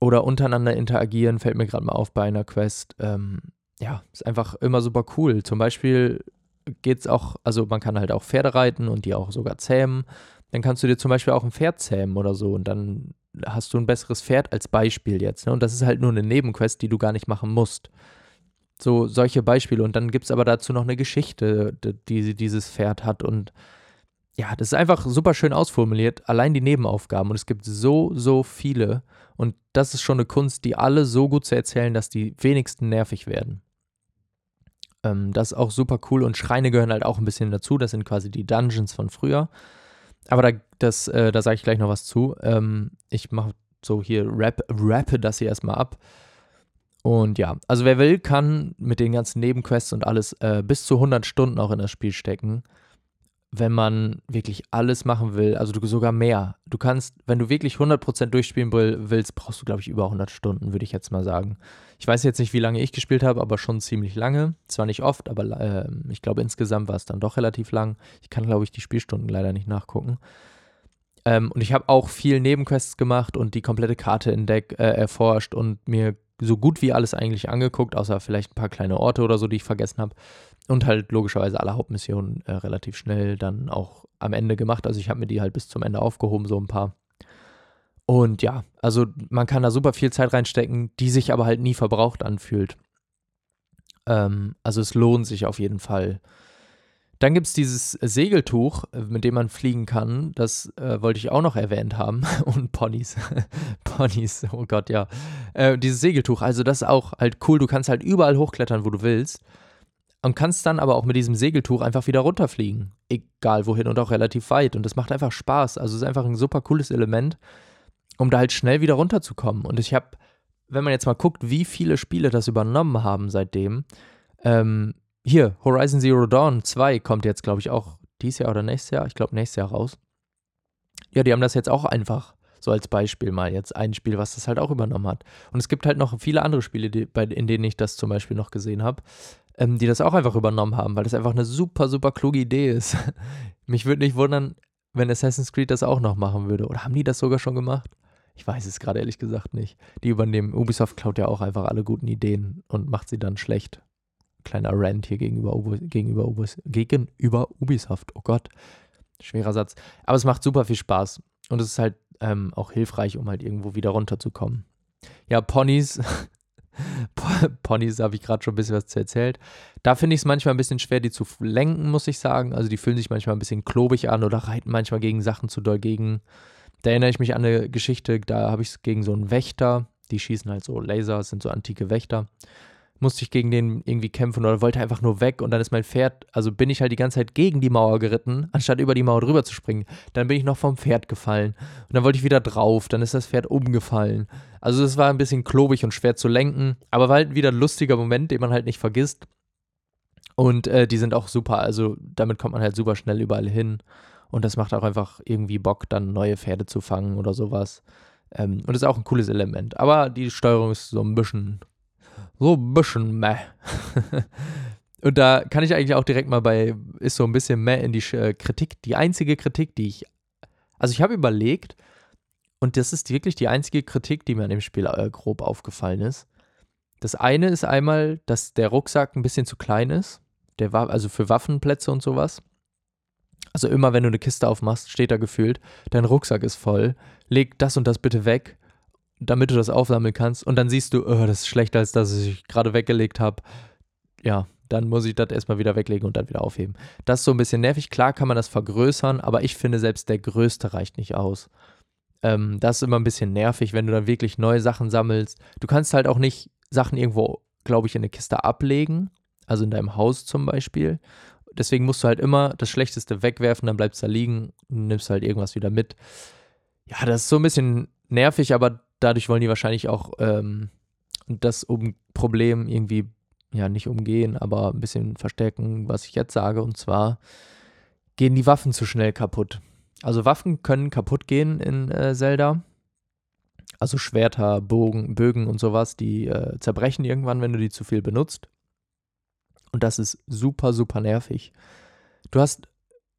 oder untereinander interagieren, fällt mir gerade mal auf bei einer Quest. Ähm, ja, ist einfach immer super cool. Zum Beispiel geht es auch, also man kann halt auch Pferde reiten und die auch sogar zähmen dann kannst du dir zum Beispiel auch ein Pferd zähmen oder so und dann hast du ein besseres Pferd als Beispiel jetzt. Ne? Und das ist halt nur eine Nebenquest, die du gar nicht machen musst. So solche Beispiele. Und dann gibt es aber dazu noch eine Geschichte, die dieses Pferd hat. Und ja, das ist einfach super schön ausformuliert. Allein die Nebenaufgaben. Und es gibt so, so viele. Und das ist schon eine Kunst, die alle so gut zu erzählen, dass die wenigsten nervig werden. Ähm, das ist auch super cool. Und Schreine gehören halt auch ein bisschen dazu. Das sind quasi die Dungeons von früher. Aber da, das, äh, da sage ich gleich noch was zu. Ähm, ich mache so hier rap, rappe das hier erstmal ab. Und ja, also wer will, kann mit den ganzen Nebenquests und alles äh, bis zu 100 Stunden auch in das Spiel stecken wenn man wirklich alles machen will, also du sogar mehr. Du kannst, wenn du wirklich 100% durchspielen willst, brauchst du, glaube ich, über 100 Stunden, würde ich jetzt mal sagen. Ich weiß jetzt nicht, wie lange ich gespielt habe, aber schon ziemlich lange. Zwar nicht oft, aber äh, ich glaube, insgesamt war es dann doch relativ lang. Ich kann, glaube ich, die Spielstunden leider nicht nachgucken. Ähm, und ich habe auch viel Nebenquests gemacht und die komplette Karte entdeckt, äh, erforscht und mir so gut wie alles eigentlich angeguckt, außer vielleicht ein paar kleine Orte oder so, die ich vergessen habe. Und halt logischerweise alle Hauptmissionen äh, relativ schnell dann auch am Ende gemacht. Also ich habe mir die halt bis zum Ende aufgehoben, so ein paar. Und ja, also man kann da super viel Zeit reinstecken, die sich aber halt nie verbraucht anfühlt. Ähm, also es lohnt sich auf jeden Fall. Dann gibt es dieses Segeltuch, äh, mit dem man fliegen kann. Das äh, wollte ich auch noch erwähnt haben. [laughs] Und Ponys. [laughs] Ponys, oh Gott, ja. Äh, dieses Segeltuch, also das ist auch halt cool. Du kannst halt überall hochklettern, wo du willst. Und kannst dann aber auch mit diesem Segeltuch einfach wieder runterfliegen. Egal wohin und auch relativ weit. Und das macht einfach Spaß. Also es ist einfach ein super cooles Element, um da halt schnell wieder runterzukommen. Und ich habe, wenn man jetzt mal guckt, wie viele Spiele das übernommen haben seitdem, ähm, hier, Horizon Zero Dawn 2 kommt jetzt, glaube ich, auch dieses Jahr oder nächstes Jahr. Ich glaube, nächstes Jahr raus. Ja, die haben das jetzt auch einfach so als Beispiel mal jetzt ein Spiel, was das halt auch übernommen hat. Und es gibt halt noch viele andere Spiele, die, bei, in denen ich das zum Beispiel noch gesehen habe, ähm, die das auch einfach übernommen haben, weil das einfach eine super, super kluge Idee ist. [laughs] Mich würde nicht wundern, wenn Assassin's Creed das auch noch machen würde. Oder haben die das sogar schon gemacht? Ich weiß es gerade ehrlich gesagt nicht. Die übernehmen, Ubisoft klaut ja auch einfach alle guten Ideen und macht sie dann schlecht kleiner Rant hier gegenüber, gegenüber, gegenüber Ubisoft. Oh Gott, schwerer Satz. Aber es macht super viel Spaß. Und es ist halt ähm, auch hilfreich, um halt irgendwo wieder runterzukommen. Ja, Ponys. [laughs] [laughs] Ponys habe ich gerade schon ein bisschen was zu erzählt. Da finde ich es manchmal ein bisschen schwer, die zu lenken, muss ich sagen. Also die fühlen sich manchmal ein bisschen klobig an oder reiten manchmal gegen Sachen zu doll gegen. Da erinnere ich mich an eine Geschichte, da habe ich es gegen so einen Wächter. Die schießen halt so Laser, sind so antike Wächter musste ich gegen den irgendwie kämpfen oder wollte einfach nur weg und dann ist mein Pferd, also bin ich halt die ganze Zeit gegen die Mauer geritten, anstatt über die Mauer drüber zu springen. Dann bin ich noch vom Pferd gefallen und dann wollte ich wieder drauf, dann ist das Pferd umgefallen. Also es war ein bisschen klobig und schwer zu lenken, aber war halt wieder ein lustiger Moment, den man halt nicht vergisst. Und äh, die sind auch super, also damit kommt man halt super schnell überall hin und das macht auch einfach irgendwie Bock, dann neue Pferde zu fangen oder sowas. Ähm, und ist auch ein cooles Element. Aber die Steuerung ist so ein bisschen so ein bisschen meh. [laughs] Und da kann ich eigentlich auch direkt mal bei, ist so ein bisschen meh in die äh, Kritik, die einzige Kritik, die ich, also ich habe überlegt, und das ist wirklich die einzige Kritik, die mir an dem Spiel äh, grob aufgefallen ist. Das eine ist einmal, dass der Rucksack ein bisschen zu klein ist, der war also für Waffenplätze und sowas. Also immer wenn du eine Kiste aufmachst, steht da gefühlt, dein Rucksack ist voll, leg das und das bitte weg damit du das aufsammeln kannst. Und dann siehst du, oh, das ist schlechter als das, was ich gerade weggelegt habe. Ja, dann muss ich das erstmal wieder weglegen und dann wieder aufheben. Das ist so ein bisschen nervig. Klar kann man das vergrößern, aber ich finde, selbst der größte reicht nicht aus. Ähm, das ist immer ein bisschen nervig, wenn du dann wirklich neue Sachen sammelst. Du kannst halt auch nicht Sachen irgendwo, glaube ich, in eine Kiste ablegen. Also in deinem Haus zum Beispiel. Deswegen musst du halt immer das Schlechteste wegwerfen, dann bleibst du da liegen nimmst halt irgendwas wieder mit. Ja, das ist so ein bisschen nervig, aber dadurch wollen die wahrscheinlich auch ähm, das um Problem irgendwie, ja, nicht umgehen, aber ein bisschen verstärken, was ich jetzt sage. Und zwar gehen die Waffen zu schnell kaputt. Also Waffen können kaputt gehen in äh, Zelda. Also Schwerter, Bogen, Bögen und sowas, die äh, zerbrechen irgendwann, wenn du die zu viel benutzt. Und das ist super, super nervig. Du hast,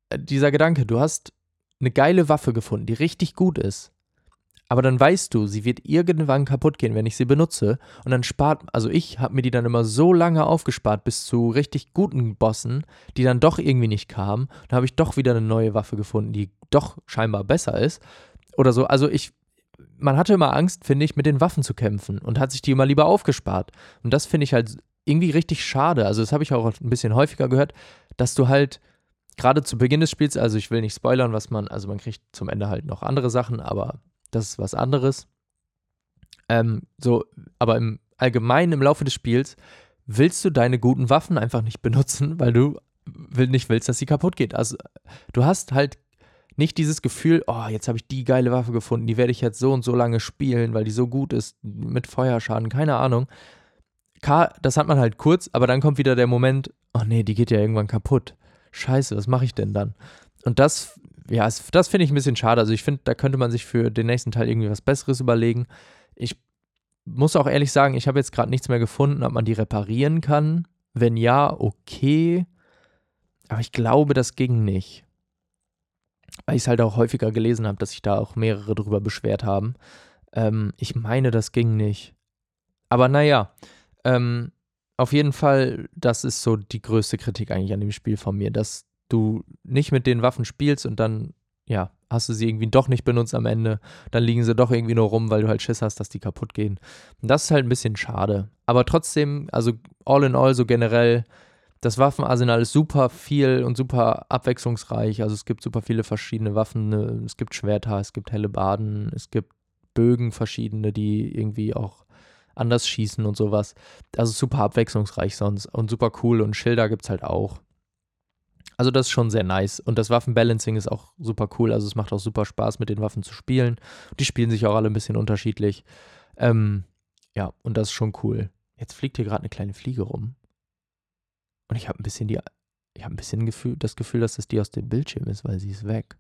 äh, dieser Gedanke, du hast eine geile Waffe gefunden, die richtig gut ist. Aber dann weißt du, sie wird irgendwann kaputt gehen, wenn ich sie benutze. Und dann spart, also ich habe mir die dann immer so lange aufgespart bis zu richtig guten Bossen, die dann doch irgendwie nicht kamen. Dann habe ich doch wieder eine neue Waffe gefunden, die doch scheinbar besser ist. Oder so. Also ich, man hatte immer Angst, finde ich, mit den Waffen zu kämpfen und hat sich die immer lieber aufgespart. Und das finde ich halt irgendwie richtig schade. Also das habe ich auch ein bisschen häufiger gehört, dass du halt gerade zu Beginn des Spiels, also ich will nicht spoilern, was man, also man kriegt zum Ende halt noch andere Sachen, aber das ist was anderes. Ähm, so, aber im Allgemeinen im Laufe des Spiels willst du deine guten Waffen einfach nicht benutzen, weil du will, nicht willst, dass sie kaputt geht. Also du hast halt nicht dieses Gefühl, oh, jetzt habe ich die geile Waffe gefunden, die werde ich jetzt so und so lange spielen, weil die so gut ist, mit Feuerschaden, keine Ahnung. das hat man halt kurz, aber dann kommt wieder der Moment, oh nee, die geht ja irgendwann kaputt. Scheiße, was mache ich denn dann? Und das, ja, das finde ich ein bisschen schade. Also ich finde, da könnte man sich für den nächsten Teil irgendwie was Besseres überlegen. Ich muss auch ehrlich sagen, ich habe jetzt gerade nichts mehr gefunden, ob man die reparieren kann. Wenn ja, okay. Aber ich glaube, das ging nicht. Weil ich es halt auch häufiger gelesen habe, dass sich da auch mehrere drüber beschwert haben. Ähm, ich meine, das ging nicht. Aber naja, ähm, auf jeden Fall, das ist so die größte Kritik eigentlich an dem Spiel von mir, dass du nicht mit den Waffen spielst und dann, ja, hast du sie irgendwie doch nicht benutzt am Ende. Dann liegen sie doch irgendwie nur rum, weil du halt Schiss hast, dass die kaputt gehen. Und das ist halt ein bisschen schade. Aber trotzdem, also all in all, so generell, das Waffenarsenal ist super viel und super abwechslungsreich. Also es gibt super viele verschiedene Waffen. Ne? Es gibt Schwerter, es gibt helle Baden, es gibt Bögen verschiedene, die irgendwie auch anders schießen und sowas. Also super abwechslungsreich sonst und super cool und Schilder gibt es halt auch. Also das ist schon sehr nice. Und das Waffenbalancing ist auch super cool. Also es macht auch super Spaß, mit den Waffen zu spielen. Die spielen sich auch alle ein bisschen unterschiedlich. Ähm, ja, und das ist schon cool. Jetzt fliegt hier gerade eine kleine Fliege rum. Und ich habe ein bisschen die, ich habe ein bisschen Gefühl, das Gefühl, dass das die aus dem Bildschirm ist, weil sie ist weg.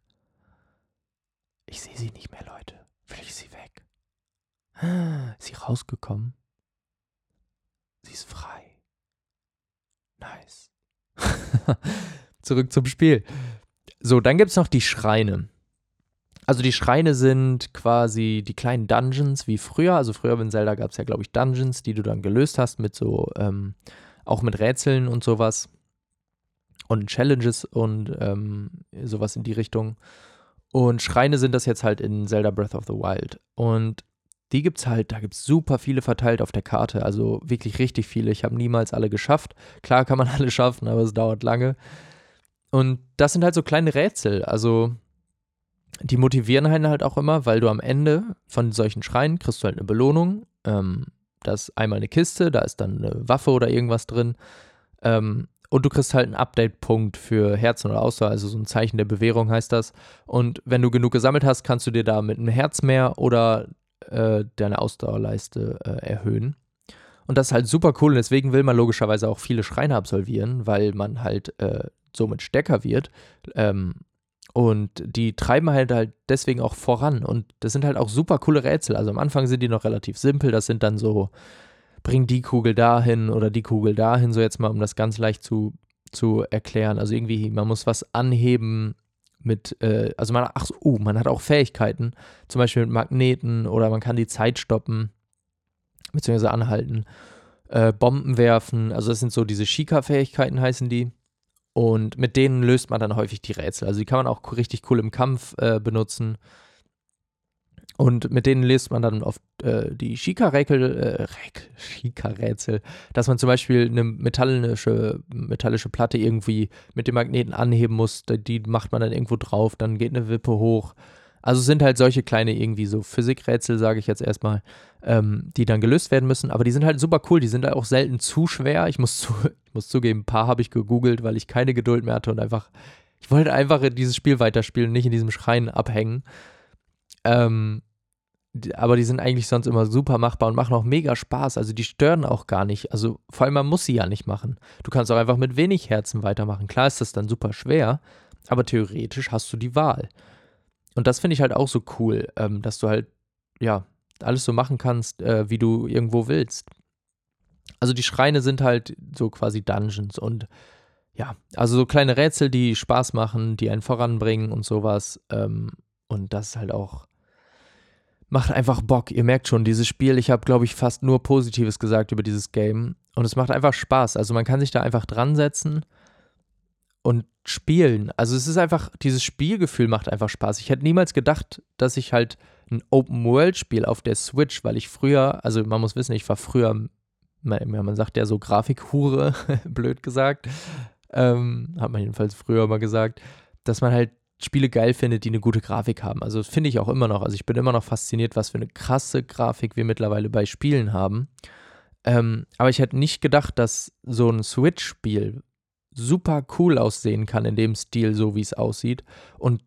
Ich sehe sie nicht mehr, Leute. Vielleicht ist sie weg. Ist sie rausgekommen? Sie ist frei. Nice. [laughs] zurück zum Spiel. So, dann gibt es noch die Schreine. Also die Schreine sind quasi die kleinen Dungeons wie früher. Also früher in Zelda gab es ja, glaube ich, Dungeons, die du dann gelöst hast mit so, ähm, auch mit Rätseln und sowas. Und Challenges und ähm, sowas in die Richtung. Und Schreine sind das jetzt halt in Zelda Breath of the Wild. Und die gibt es halt, da gibt es super viele verteilt auf der Karte. Also wirklich richtig viele. Ich habe niemals alle geschafft. Klar kann man [laughs] alle schaffen, aber es dauert lange. Und das sind halt so kleine Rätsel. Also die motivieren einen halt auch immer, weil du am Ende von solchen Schreien kriegst du halt eine Belohnung. Ähm, da ist einmal eine Kiste, da ist dann eine Waffe oder irgendwas drin. Ähm, und du kriegst halt einen Update-Punkt für Herzen oder Ausdauer, also so ein Zeichen der Bewährung heißt das. Und wenn du genug gesammelt hast, kannst du dir da mit einem Herz mehr oder äh, deine Ausdauerleiste äh, erhöhen. Und das ist halt super cool und deswegen will man logischerweise auch viele Schreine absolvieren, weil man halt äh, somit stärker wird. Ähm, und die treiben halt halt deswegen auch voran. Und das sind halt auch super coole Rätsel. Also am Anfang sind die noch relativ simpel. Das sind dann so, bring die Kugel dahin oder die Kugel dahin, so jetzt mal, um das ganz leicht zu, zu erklären. Also irgendwie, man muss was anheben mit, äh, also man, ach uh, man hat auch Fähigkeiten, zum Beispiel mit Magneten oder man kann die Zeit stoppen, beziehungsweise anhalten, äh, Bomben werfen. Also das sind so diese Shika-Fähigkeiten heißen die. Und mit denen löst man dann häufig die Rätsel. Also die kann man auch richtig cool im Kampf äh, benutzen. Und mit denen löst man dann oft äh, die äh, Shika [laughs] dass man zum Beispiel eine metallische, metallische Platte irgendwie mit dem Magneten anheben muss. Die macht man dann irgendwo drauf, dann geht eine Wippe hoch. Also sind halt solche kleine irgendwie so Physikrätsel, sage ich jetzt erstmal, ähm, die dann gelöst werden müssen. Aber die sind halt super cool. Die sind halt auch selten zu schwer. Ich muss, zu, [laughs] ich muss zugeben, ein paar habe ich gegoogelt, weil ich keine Geduld mehr hatte und einfach, ich wollte einfach dieses Spiel weiterspielen nicht in diesem Schrein abhängen. Ähm, aber die sind eigentlich sonst immer super machbar und machen auch mega Spaß. Also die stören auch gar nicht. Also vor allem, man muss sie ja nicht machen. Du kannst auch einfach mit wenig Herzen weitermachen. Klar ist das dann super schwer, aber theoretisch hast du die Wahl. Und das finde ich halt auch so cool, ähm, dass du halt, ja, alles so machen kannst, äh, wie du irgendwo willst. Also die Schreine sind halt so quasi Dungeons und ja, also so kleine Rätsel, die Spaß machen, die einen voranbringen und sowas. Ähm, und das ist halt auch, macht einfach Bock. Ihr merkt schon, dieses Spiel, ich habe, glaube ich, fast nur Positives gesagt über dieses Game. Und es macht einfach Spaß. Also man kann sich da einfach dran setzen und spielen. Also es ist einfach, dieses Spielgefühl macht einfach Spaß. Ich hätte niemals gedacht, dass ich halt ein Open-World-Spiel auf der Switch, weil ich früher, also man muss wissen, ich war früher, man, sagt ja so Grafikhure, [laughs] blöd gesagt, ähm, hat man jedenfalls früher mal gesagt, dass man halt Spiele geil findet, die eine gute Grafik haben. Also finde ich auch immer noch. Also ich bin immer noch fasziniert, was für eine krasse Grafik wir mittlerweile bei Spielen haben. Ähm, aber ich hätte nicht gedacht, dass so ein Switch-Spiel super cool aussehen kann in dem Stil, so wie es aussieht. Und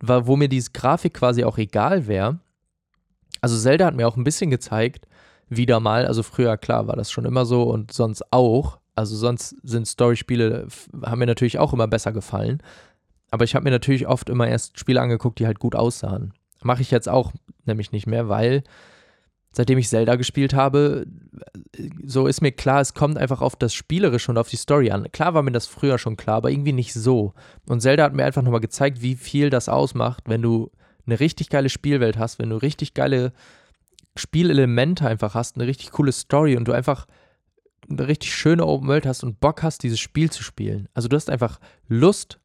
wo mir diese Grafik quasi auch egal wäre. Also Zelda hat mir auch ein bisschen gezeigt, wieder mal, also früher, klar, war das schon immer so und sonst auch. Also sonst sind Story-Spiele, haben mir natürlich auch immer besser gefallen. Aber ich habe mir natürlich oft immer erst Spiele angeguckt, die halt gut aussahen. Mache ich jetzt auch nämlich nicht mehr, weil seitdem ich Zelda gespielt habe, so ist mir klar, es kommt einfach auf das Spielerische und auf die Story an. Klar war mir das früher schon klar, aber irgendwie nicht so. Und Zelda hat mir einfach nochmal gezeigt, wie viel das ausmacht, wenn du eine richtig geile Spielwelt hast, wenn du richtig geile Spielelemente einfach hast, eine richtig coole Story und du einfach eine richtig schöne Open World hast und Bock hast, dieses Spiel zu spielen. Also du hast einfach Lust.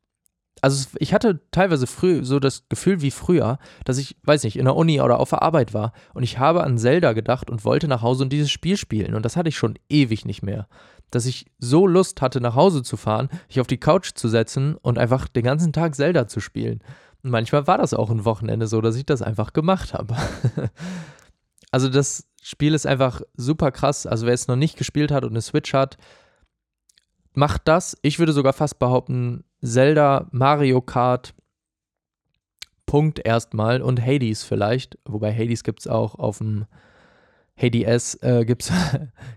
Also ich hatte teilweise früh so das Gefühl wie früher, dass ich, weiß nicht, in der Uni oder auf der Arbeit war und ich habe an Zelda gedacht und wollte nach Hause und dieses Spiel spielen. Und das hatte ich schon ewig nicht mehr. Dass ich so Lust hatte, nach Hause zu fahren, mich auf die Couch zu setzen und einfach den ganzen Tag Zelda zu spielen. Und manchmal war das auch ein Wochenende so, dass ich das einfach gemacht habe. [laughs] also das Spiel ist einfach super krass. Also wer es noch nicht gespielt hat und eine Switch hat, macht das. Ich würde sogar fast behaupten, Zelda, Mario Kart, Punkt erstmal und Hades vielleicht. Wobei Hades gibt es auch auf dem Hades äh, gibt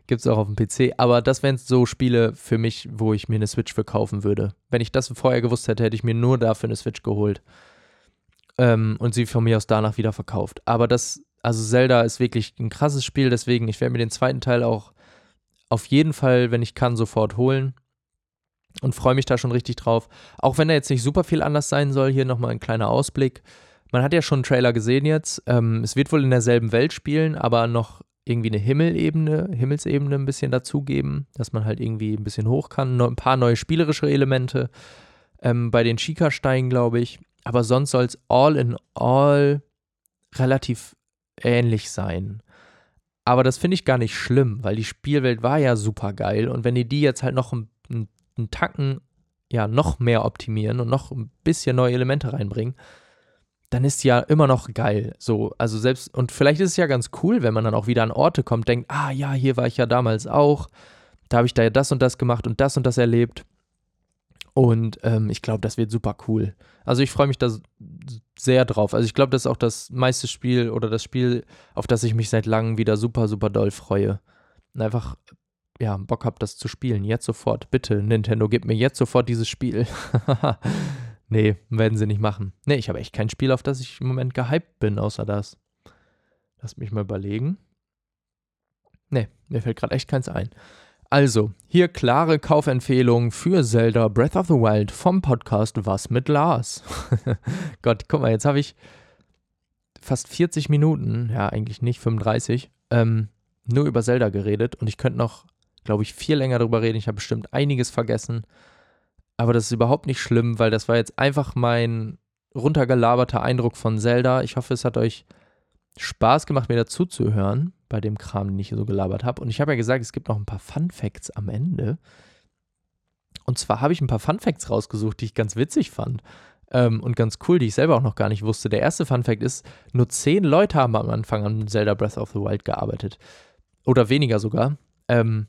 es [laughs] auch auf dem PC. Aber das wären so Spiele für mich, wo ich mir eine Switch verkaufen würde. Wenn ich das vorher gewusst hätte, hätte ich mir nur dafür eine Switch geholt. Ähm, und sie von mir aus danach wieder verkauft. Aber das also Zelda ist wirklich ein krasses Spiel, deswegen, ich werde mir den zweiten Teil auch auf jeden Fall, wenn ich kann, sofort holen. Und freue mich da schon richtig drauf. Auch wenn er jetzt nicht super viel anders sein soll, hier nochmal ein kleiner Ausblick. Man hat ja schon einen Trailer gesehen jetzt. Ähm, es wird wohl in derselben Welt spielen, aber noch irgendwie eine Himmelebene, Himmelsebene ein bisschen dazugeben, dass man halt irgendwie ein bisschen hoch kann. Noch ein paar neue spielerische Elemente ähm, bei den Chica-Steinen, glaube ich. Aber sonst soll es all in all relativ ähnlich sein. Aber das finde ich gar nicht schlimm, weil die Spielwelt war ja super geil und wenn die die jetzt halt noch einen, einen Tacken ja noch mehr optimieren und noch ein bisschen neue Elemente reinbringen, dann ist die ja immer noch geil. So, also selbst, und vielleicht ist es ja ganz cool, wenn man dann auch wieder an Orte kommt, denkt, ah ja, hier war ich ja damals auch, da habe ich da ja das und das gemacht und das und das erlebt. Und ähm, ich glaube, das wird super cool. Also ich freue mich da sehr drauf. Also ich glaube, das ist auch das meiste Spiel oder das Spiel, auf das ich mich seit langem wieder super, super doll freue. Einfach, ja, Bock habe, das zu spielen. Jetzt sofort. Bitte, Nintendo, gib mir jetzt sofort dieses Spiel. [laughs] nee, werden sie nicht machen. Nee, ich habe echt kein Spiel, auf das ich im Moment gehypt bin, außer das. Lass mich mal überlegen. Nee, mir fällt gerade echt keins ein. Also, hier klare Kaufempfehlung für Zelda Breath of the Wild vom Podcast Was mit Lars. [laughs] Gott, guck mal, jetzt habe ich fast 40 Minuten, ja eigentlich nicht 35, ähm, nur über Zelda geredet und ich könnte noch, glaube ich, viel länger darüber reden. Ich habe bestimmt einiges vergessen, aber das ist überhaupt nicht schlimm, weil das war jetzt einfach mein runtergelaberter Eindruck von Zelda. Ich hoffe, es hat euch Spaß gemacht, mir dazu zu hören bei dem Kram, den ich hier so gelabert habe. Und ich habe ja gesagt, es gibt noch ein paar Fun Facts am Ende. Und zwar habe ich ein paar Fun Facts rausgesucht, die ich ganz witzig fand. Ähm, und ganz cool, die ich selber auch noch gar nicht wusste. Der erste Fun Fact ist, nur zehn Leute haben am Anfang an Zelda Breath of the Wild gearbeitet. Oder weniger sogar. Ähm,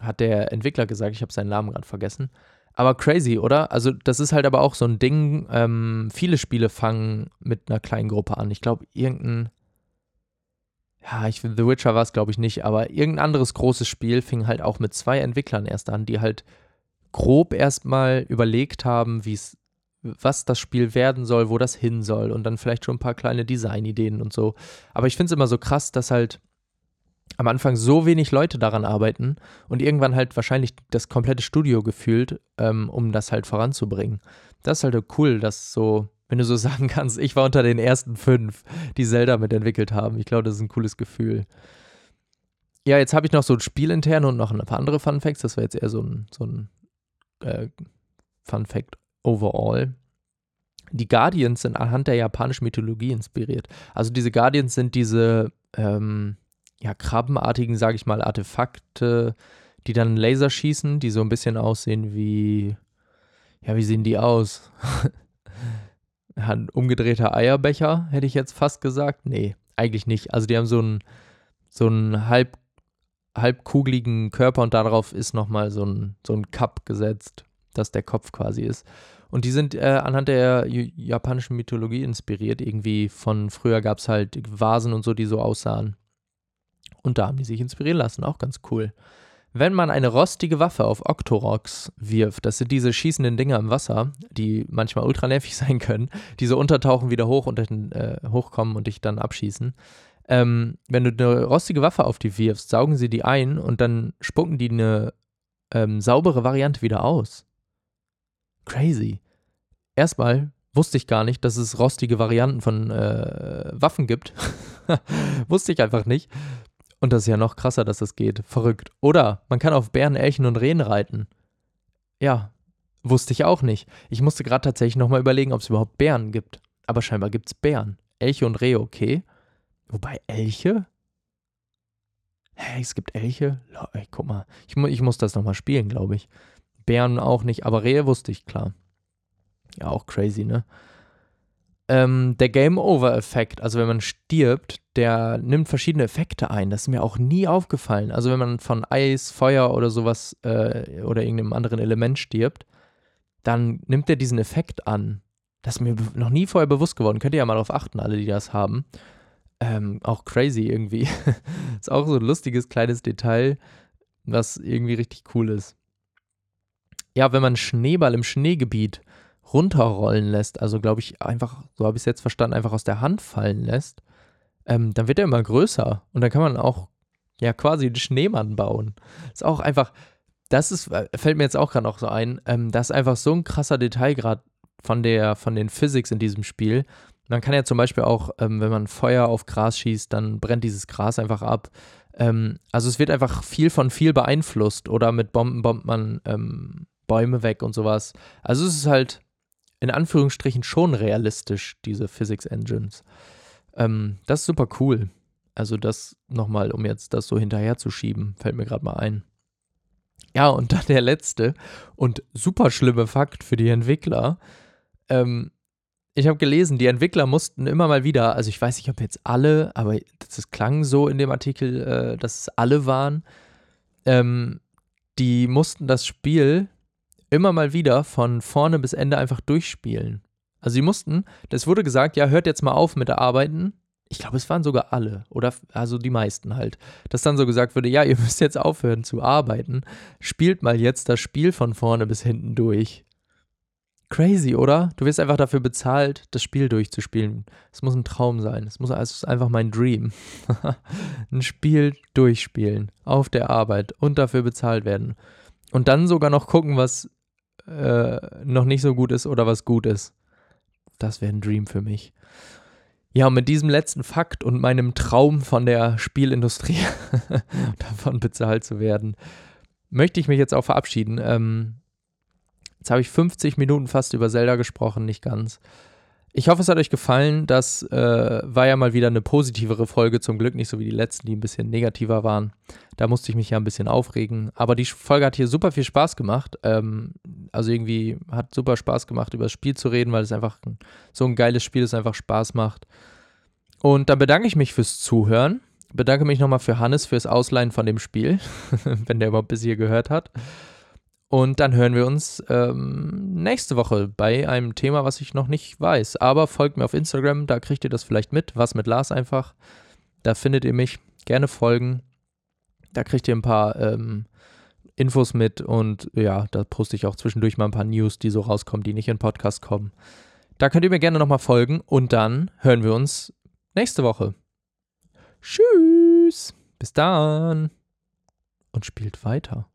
hat der Entwickler gesagt, ich habe seinen Namen gerade vergessen. Aber crazy, oder? Also, das ist halt aber auch so ein Ding. Ähm, viele Spiele fangen mit einer kleinen Gruppe an. Ich glaube, irgendein ja, ich, The Witcher war es, glaube ich, nicht, aber irgendein anderes großes Spiel fing halt auch mit zwei Entwicklern erst an, die halt grob erstmal überlegt haben, wie was das Spiel werden soll, wo das hin soll und dann vielleicht schon ein paar kleine Designideen und so. Aber ich finde es immer so krass, dass halt am Anfang so wenig Leute daran arbeiten und irgendwann halt wahrscheinlich das komplette Studio gefühlt, ähm, um das halt voranzubringen. Das ist halt cool, dass so wenn du so [laughs] sagen kannst, ich war unter den ersten fünf, die Zelda mitentwickelt haben. Ich glaube, das ist ein cooles Gefühl. Ja, jetzt habe ich noch so ein Spiel intern und noch ein paar andere Fun Facts. Das war jetzt eher so ein, so ein äh, Fun Fact overall. Die Guardians sind anhand der japanischen Mythologie inspiriert. Also diese Guardians sind diese ähm, ja, krabbenartigen, sage ich mal, Artefakte, die dann Laser schießen, die so ein bisschen aussehen wie, ja, wie sehen die aus? [laughs] ein umgedrehter Eierbecher, hätte ich jetzt fast gesagt. Nee, eigentlich nicht. Also die haben so einen, so einen halb, halbkugeligen Körper und darauf ist nochmal so ein, so ein Cup gesetzt, dass der Kopf quasi ist. Und die sind äh, anhand der japanischen Mythologie inspiriert. Irgendwie von früher gab es halt Vasen und so, die so aussahen. Und da haben die sich inspirieren lassen. Auch ganz cool. Wenn man eine rostige Waffe auf Octoroks wirft, das sind diese schießenden Dinger im Wasser, die manchmal ultra nervig [laughs] sein können, die so untertauchen, wieder hoch und äh, hochkommen und dich dann abschießen. Ähm, wenn du eine rostige Waffe auf die wirfst, saugen sie die ein und dann spucken die eine ähm, saubere Variante wieder aus. Crazy. Erstmal wusste ich gar nicht, dass es rostige Varianten von äh, Waffen gibt. [laughs] wusste ich einfach nicht. Und das ist ja noch krasser, dass das geht. Verrückt. Oder man kann auf Bären, Elchen und Rehen reiten. Ja, wusste ich auch nicht. Ich musste gerade tatsächlich nochmal überlegen, ob es überhaupt Bären gibt. Aber scheinbar gibt es Bären. Elche und Rehe, okay. Wobei Elche? Hä, es gibt Elche? Ey, guck mal. Ich, ich muss das nochmal spielen, glaube ich. Bären auch nicht, aber Rehe wusste ich, klar. Ja, auch crazy, ne? Ähm, der Game Over-Effekt, also wenn man stirbt, der nimmt verschiedene Effekte ein. Das ist mir auch nie aufgefallen. Also wenn man von Eis, Feuer oder sowas äh, oder irgendeinem anderen Element stirbt, dann nimmt er diesen Effekt an. Das ist mir noch nie vorher bewusst geworden. Könnt ihr ja mal darauf achten, alle, die das haben. Ähm, auch crazy irgendwie. [laughs] ist auch so ein lustiges kleines Detail, was irgendwie richtig cool ist. Ja, wenn man Schneeball im Schneegebiet runterrollen lässt, also glaube ich einfach, so habe ich es jetzt verstanden, einfach aus der Hand fallen lässt, ähm, dann wird er immer größer und dann kann man auch ja quasi einen Schneemann bauen. Ist auch einfach, das ist, äh, fällt mir jetzt auch gerade noch so ein, ähm, das ist einfach so ein krasser Detailgrad von der, von den Physics in diesem Spiel. Man kann ja zum Beispiel auch, ähm, wenn man Feuer auf Gras schießt, dann brennt dieses Gras einfach ab. Ähm, also es wird einfach viel von viel beeinflusst oder mit Bomben bombt man ähm, Bäume weg und sowas. Also es ist halt in Anführungsstrichen schon realistisch, diese Physics Engines. Ähm, das ist super cool. Also das nochmal, um jetzt das so hinterher zu schieben, fällt mir gerade mal ein. Ja, und dann der letzte und super schlimme Fakt für die Entwickler. Ähm, ich habe gelesen, die Entwickler mussten immer mal wieder, also ich weiß nicht, ob jetzt alle, aber das klang so in dem Artikel, äh, dass es alle waren, ähm, die mussten das Spiel immer mal wieder von vorne bis Ende einfach durchspielen. Also sie mussten, das wurde gesagt, ja, hört jetzt mal auf mit der Arbeiten. Ich glaube, es waren sogar alle oder also die meisten halt. Dass dann so gesagt wurde, ja, ihr [laughs] müsst jetzt aufhören zu arbeiten. Spielt mal jetzt das Spiel von vorne bis hinten durch. Crazy, oder? Du wirst einfach dafür bezahlt, das Spiel durchzuspielen. Es muss ein Traum sein. Es muss also einfach mein Dream. [laughs] ein Spiel durchspielen auf der Arbeit und dafür bezahlt werden. Und dann sogar noch gucken, was äh, noch nicht so gut ist oder was gut ist. Das wäre ein Dream für mich. Ja, und mit diesem letzten Fakt und meinem Traum von der Spielindustrie, [laughs] davon bezahlt zu werden, möchte ich mich jetzt auch verabschieden. Ähm, jetzt habe ich 50 Minuten fast über Zelda gesprochen, nicht ganz. Ich hoffe, es hat euch gefallen. Das äh, war ja mal wieder eine positivere Folge, zum Glück nicht so wie die letzten, die ein bisschen negativer waren. Da musste ich mich ja ein bisschen aufregen. Aber die Folge hat hier super viel Spaß gemacht. Ähm, also irgendwie hat super Spaß gemacht, über das Spiel zu reden, weil es einfach ein, so ein geiles Spiel ist, einfach Spaß macht. Und dann bedanke ich mich fürs Zuhören. Bedanke mich nochmal für Hannes fürs Ausleihen von dem Spiel, [laughs] wenn der überhaupt bis hier gehört hat. Und dann hören wir uns ähm, nächste Woche bei einem Thema, was ich noch nicht weiß. Aber folgt mir auf Instagram, da kriegt ihr das vielleicht mit. Was mit Lars einfach. Da findet ihr mich. Gerne folgen. Da kriegt ihr ein paar ähm, Infos mit und ja, da poste ich auch zwischendurch mal ein paar News, die so rauskommen, die nicht in Podcast kommen. Da könnt ihr mir gerne nochmal folgen und dann hören wir uns nächste Woche. Tschüss. Bis dann. Und spielt weiter.